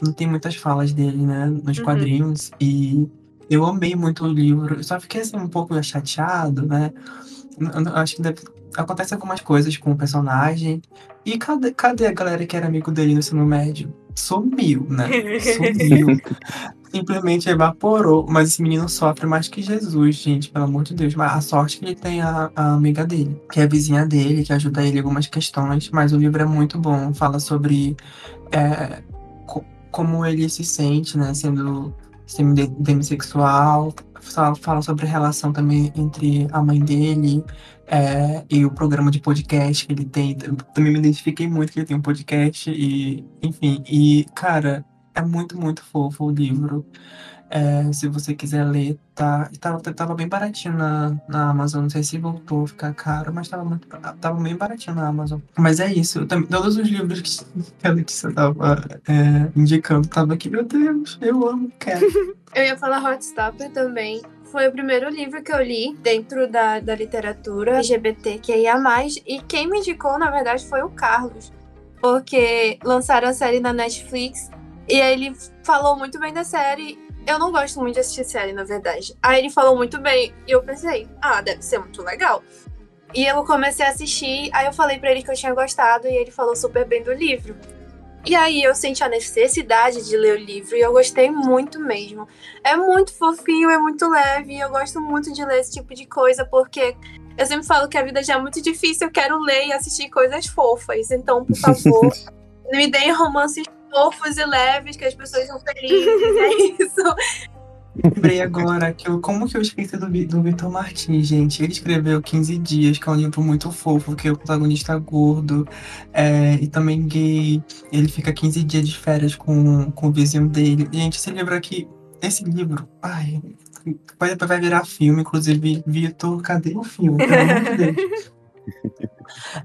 não tem muitas falas dele, né? Nos uhum. quadrinhos. E eu amei muito o livro, só fiquei assim um pouco chateado, né? Eu acho que deve... acontece algumas coisas com o personagem. E cadê, cadê a galera que era amigo dele no ensino médio? Sumiu, né? Sumiu. Simplesmente evaporou. Mas esse menino sofre mais que Jesus, gente, pelo amor de Deus. Mas a sorte que ele tem a, a amiga dele, que é a vizinha dele, que ajuda ele em algumas questões. Mas o livro é muito bom. Fala sobre é, co como ele se sente, né? Sendo demissexual, fala sobre a relação também entre a mãe dele é, e o programa de podcast que ele tem. Também me identifiquei muito que ele tem um podcast e, enfim, e, cara, é muito, muito fofo o livro. É, se você quiser ler, tá, tava, tava bem baratinho na, na Amazon. Não sei se voltou a ficar caro, mas tava, muito, tava bem baratinho na Amazon. Mas é isso. Também, todos os livros que a Letícia tava é, indicando tava aqui. Meu Deus, eu amo, quero. eu ia falar Hotstopper também. Foi o primeiro livro que eu li dentro da, da literatura LGBT que ia mais. E quem me indicou, na verdade, foi o Carlos. Porque lançaram a série na Netflix. E aí ele falou muito bem da série eu não gosto muito de assistir série, na verdade. Aí ele falou muito bem, e eu pensei, ah, deve ser muito legal. E eu comecei a assistir, aí eu falei para ele que eu tinha gostado, e ele falou super bem do livro. E aí eu senti a necessidade de ler o livro, e eu gostei muito mesmo. É muito fofinho, é muito leve, e eu gosto muito de ler esse tipo de coisa, porque eu sempre falo que a vida já é muito difícil, eu quero ler e assistir coisas fofas. Então, por favor, me deem romances fofos e leves, que as pessoas são felizes, é isso. Lembrei agora que eu, como que eu esqueci do, do Vitor Martins, gente? Ele escreveu 15 Dias, que é um livro muito fofo, que é o protagonista gordo é, e também gay. Ele fica 15 dias de férias com, com o vizinho dele. Gente, esse livro aqui, esse livro, ai, vai, vai virar filme, inclusive, Vitor, cadê o filme? Pelo amor de Deus.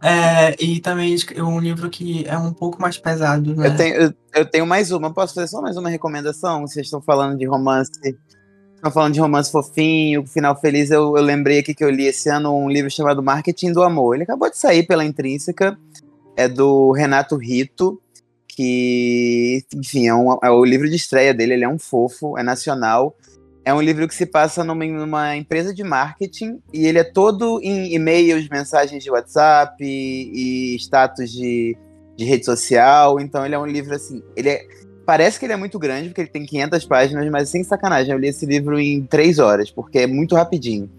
É, e também um livro que é um pouco mais pesado, né? Eu tenho, eu, eu, tenho mais uma. Posso fazer só mais uma recomendação? Vocês estão falando de romance. Estão falando de romance fofinho, final feliz. Eu, eu lembrei aqui que eu li esse ano um livro chamado Marketing do Amor. Ele acabou de sair pela Intrínseca. É do Renato Rito, que, enfim, é, um, é o livro de estreia dele. Ele é um fofo, é nacional. É um livro que se passa numa, numa, empresa de marketing e ele é todo em e-mails, mensagens de WhatsApp e, e status de, de, rede social. Então ele é um livro assim, ele é, parece que ele é muito grande porque ele tem 500 páginas, mas sem sacanagem, eu li esse livro em três horas porque é muito rapidinho.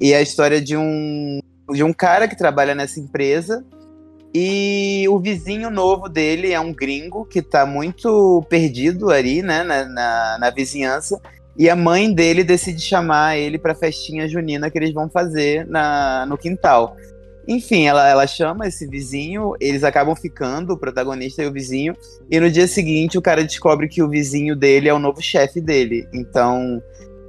E é a história de um, de um cara que trabalha nessa empresa e o vizinho novo dele é um gringo que tá muito perdido ali, né, na, na, na vizinhança. E a mãe dele decide chamar ele pra festinha junina que eles vão fazer na, no quintal. Enfim, ela, ela chama esse vizinho, eles acabam ficando, o protagonista e o vizinho, e no dia seguinte o cara descobre que o vizinho dele é o novo chefe dele. Então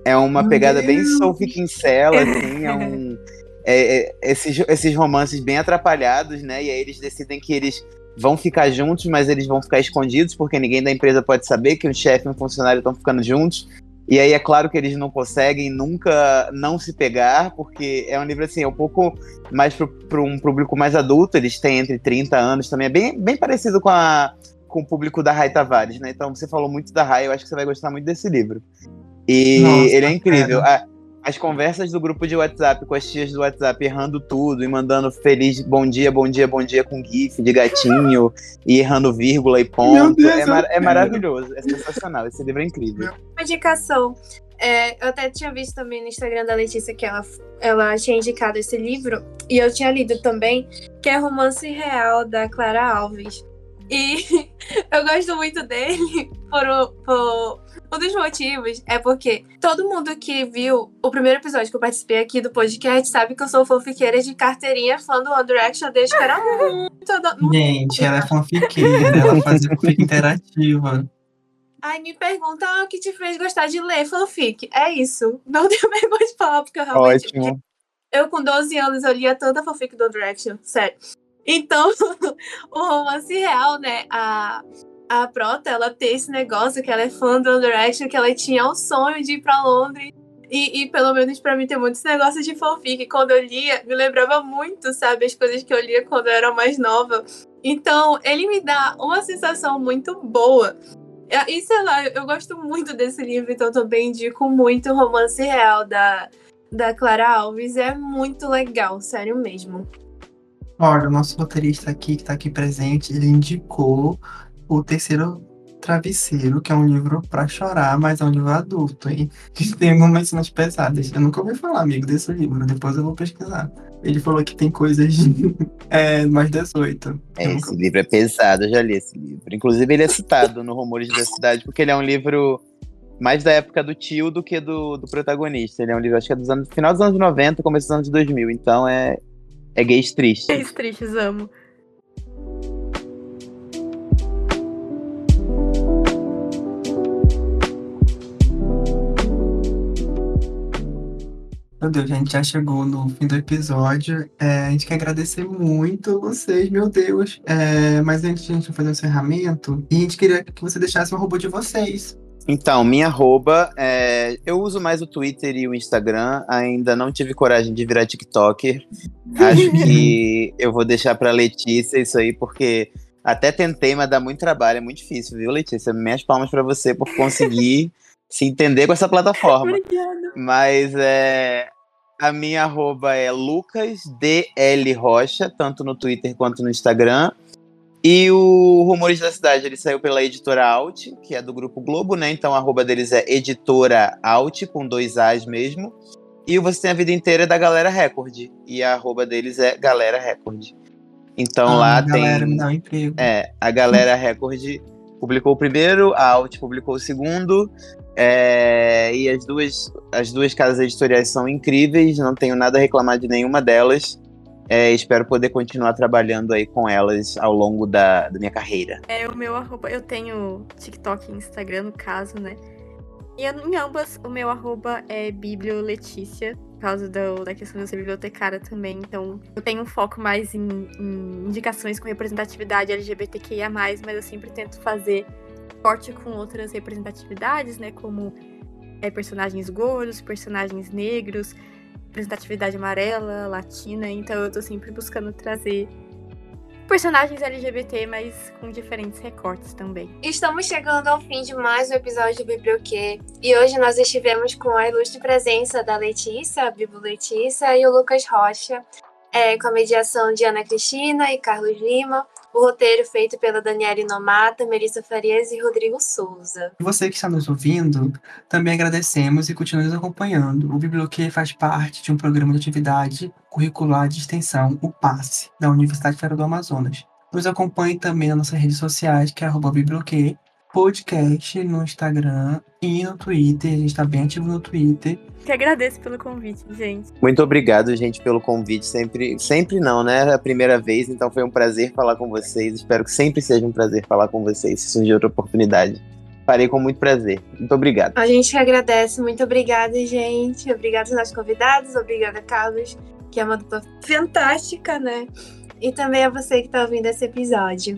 é uma Meu pegada Deus. bem Sophie Kinsella, assim, é um. É, é, esses, esses romances bem atrapalhados, né? E aí eles decidem que eles vão ficar juntos, mas eles vão ficar escondidos, porque ninguém da empresa pode saber que um chefe e um funcionário estão ficando juntos. E aí é claro que eles não conseguem nunca não se pegar, porque é um livro assim, é um pouco mais para um público mais adulto, eles têm entre 30 anos também, é bem, bem parecido com, a, com o público da Rai Tavares, né? Então você falou muito da Rai, eu acho que você vai gostar muito desse livro. E Nossa, ele é incrível. A, as conversas do grupo de WhatsApp com as tias do WhatsApp errando tudo e mandando feliz bom dia, bom dia, bom dia com GIF de gatinho e errando vírgula e ponto. Deus, é, mar é, maravilhoso, é sensacional. Esse livro é incrível. Uma indicação. É, eu até tinha visto também no Instagram da Letícia que ela, ela tinha indicado esse livro, e eu tinha lido também, que é Romance Real, da Clara Alves. E eu gosto muito dele por, por um dos motivos é porque todo mundo que viu o primeiro episódio que eu participei aqui do podcast sabe que eu sou fanfiqueira de carteirinha fã do One Direction desde que era muito. muito Gente, ela é fanfiqueira, ela faz fanfic interativa. Aí me pergunta ah, o que te fez gostar de ler fanfic. É isso. Não tenho vergonha de falar, porque eu realmente. Ótimo. Eu, com 12 anos, eu lia tanta fanfic do One Direction, sério. Então, o romance real, né? A, a Prota, ela tem esse negócio que ela é fã do One Direction, que ela tinha o sonho de ir pra Londres. E, e pelo menos para mim tem muitos negócios de fanfic. Quando eu lia, me lembrava muito, sabe, as coisas que eu lia quando eu era mais nova. Então, ele me dá uma sensação muito boa. E sei lá, eu gosto muito desse livro, então também indico muito o romance real da, da Clara Alves. É muito legal, sério mesmo. Olha, o nosso roteirista aqui, que está aqui presente, ele indicou o Terceiro Travesseiro, que é um livro para chorar, mas é um livro adulto, hein? Que tem algumas cenas pesadas. Eu nunca ouvi falar, amigo, desse livro. Depois eu vou pesquisar. Ele falou que tem coisas é, mais 18. É, esse livro é pesado, eu já li esse livro. Inclusive, ele é citado no Rumores da Cidade, porque ele é um livro mais da época do tio do que do, do protagonista. Ele é um livro, acho que é dos anos, final dos anos 90, começo dos anos 2000. Então é, é gays tristes. Gays tristes, amo. Meu Deus, a gente já chegou no fim do episódio. É, a gente quer agradecer muito vocês, meu Deus. É, mas antes de a gente fazer o encerramento, a gente queria que você deixasse um robô de vocês. Então, minha arroba, é, eu uso mais o Twitter e o Instagram, ainda não tive coragem de virar TikToker. Acho que eu vou deixar pra Letícia isso aí, porque até tentei, mas dá muito trabalho, é muito difícil, viu, Letícia? Minhas palmas para você por conseguir se entender com essa plataforma. Obrigada. Mas é, a minha arroba é lucasdl rocha, tanto no Twitter quanto no Instagram. E o Rumores da Cidade, ele saiu pela editora Alt, que é do Grupo Globo, né? Então a arroba deles é editora Alt, com dois A's mesmo. E o Você Tem a Vida Inteira é da Galera Record. E a arroba deles é Galera Record. Então ah, lá galera, tem. Me dá um emprego. É, a Galera Record publicou o primeiro, a Alt publicou o segundo. É, e as duas, as duas casas editoriais são incríveis, não tenho nada a reclamar de nenhuma delas. É, espero poder continuar trabalhando aí com elas ao longo da, da minha carreira. É, o meu arroba, eu tenho TikTok e Instagram, no caso, né? E em ambas, o meu arroba é biblioletícia, por causa do, da questão de ser bibliotecária também. Então, eu tenho um foco mais em, em indicações com representatividade LGBTQIA+, mas eu sempre tento fazer corte com outras representatividades, né? Como é, personagens gordos, personagens negros, representatividade amarela, latina. Então eu tô sempre buscando trazer personagens LGBT, mas com diferentes recortes também. Estamos chegando ao fim de mais um episódio do Biblioquê. E hoje nós estivemos com a ilustre presença da Letícia, a Bibo Letícia, e o Lucas Rocha, é, com a mediação de Ana Cristina e Carlos Lima. O roteiro feito pela Daniela Inomata, Melissa Farias e Rodrigo Souza. Você que está nos ouvindo, também agradecemos e continue nos acompanhando. O Biblioquê faz parte de um programa de atividade curricular de extensão, o PASSE, da Universidade Federal do Amazonas. Nos acompanhe também nas nossas redes sociais, que é arroba podcast no Instagram e no Twitter. A gente está bem ativo no Twitter. Que agradeço pelo convite, gente. Muito obrigado, gente, pelo convite. Sempre, sempre não, né? É a primeira vez, então foi um prazer falar com vocês. Espero que sempre seja um prazer falar com vocês, se surgir outra oportunidade. Farei com muito prazer. Muito obrigado. A gente agradece. Muito obrigada, gente. Obrigada aos nossos convidados. Obrigada, Carlos, que é uma dupla fantástica, né? E também a você que está ouvindo esse episódio.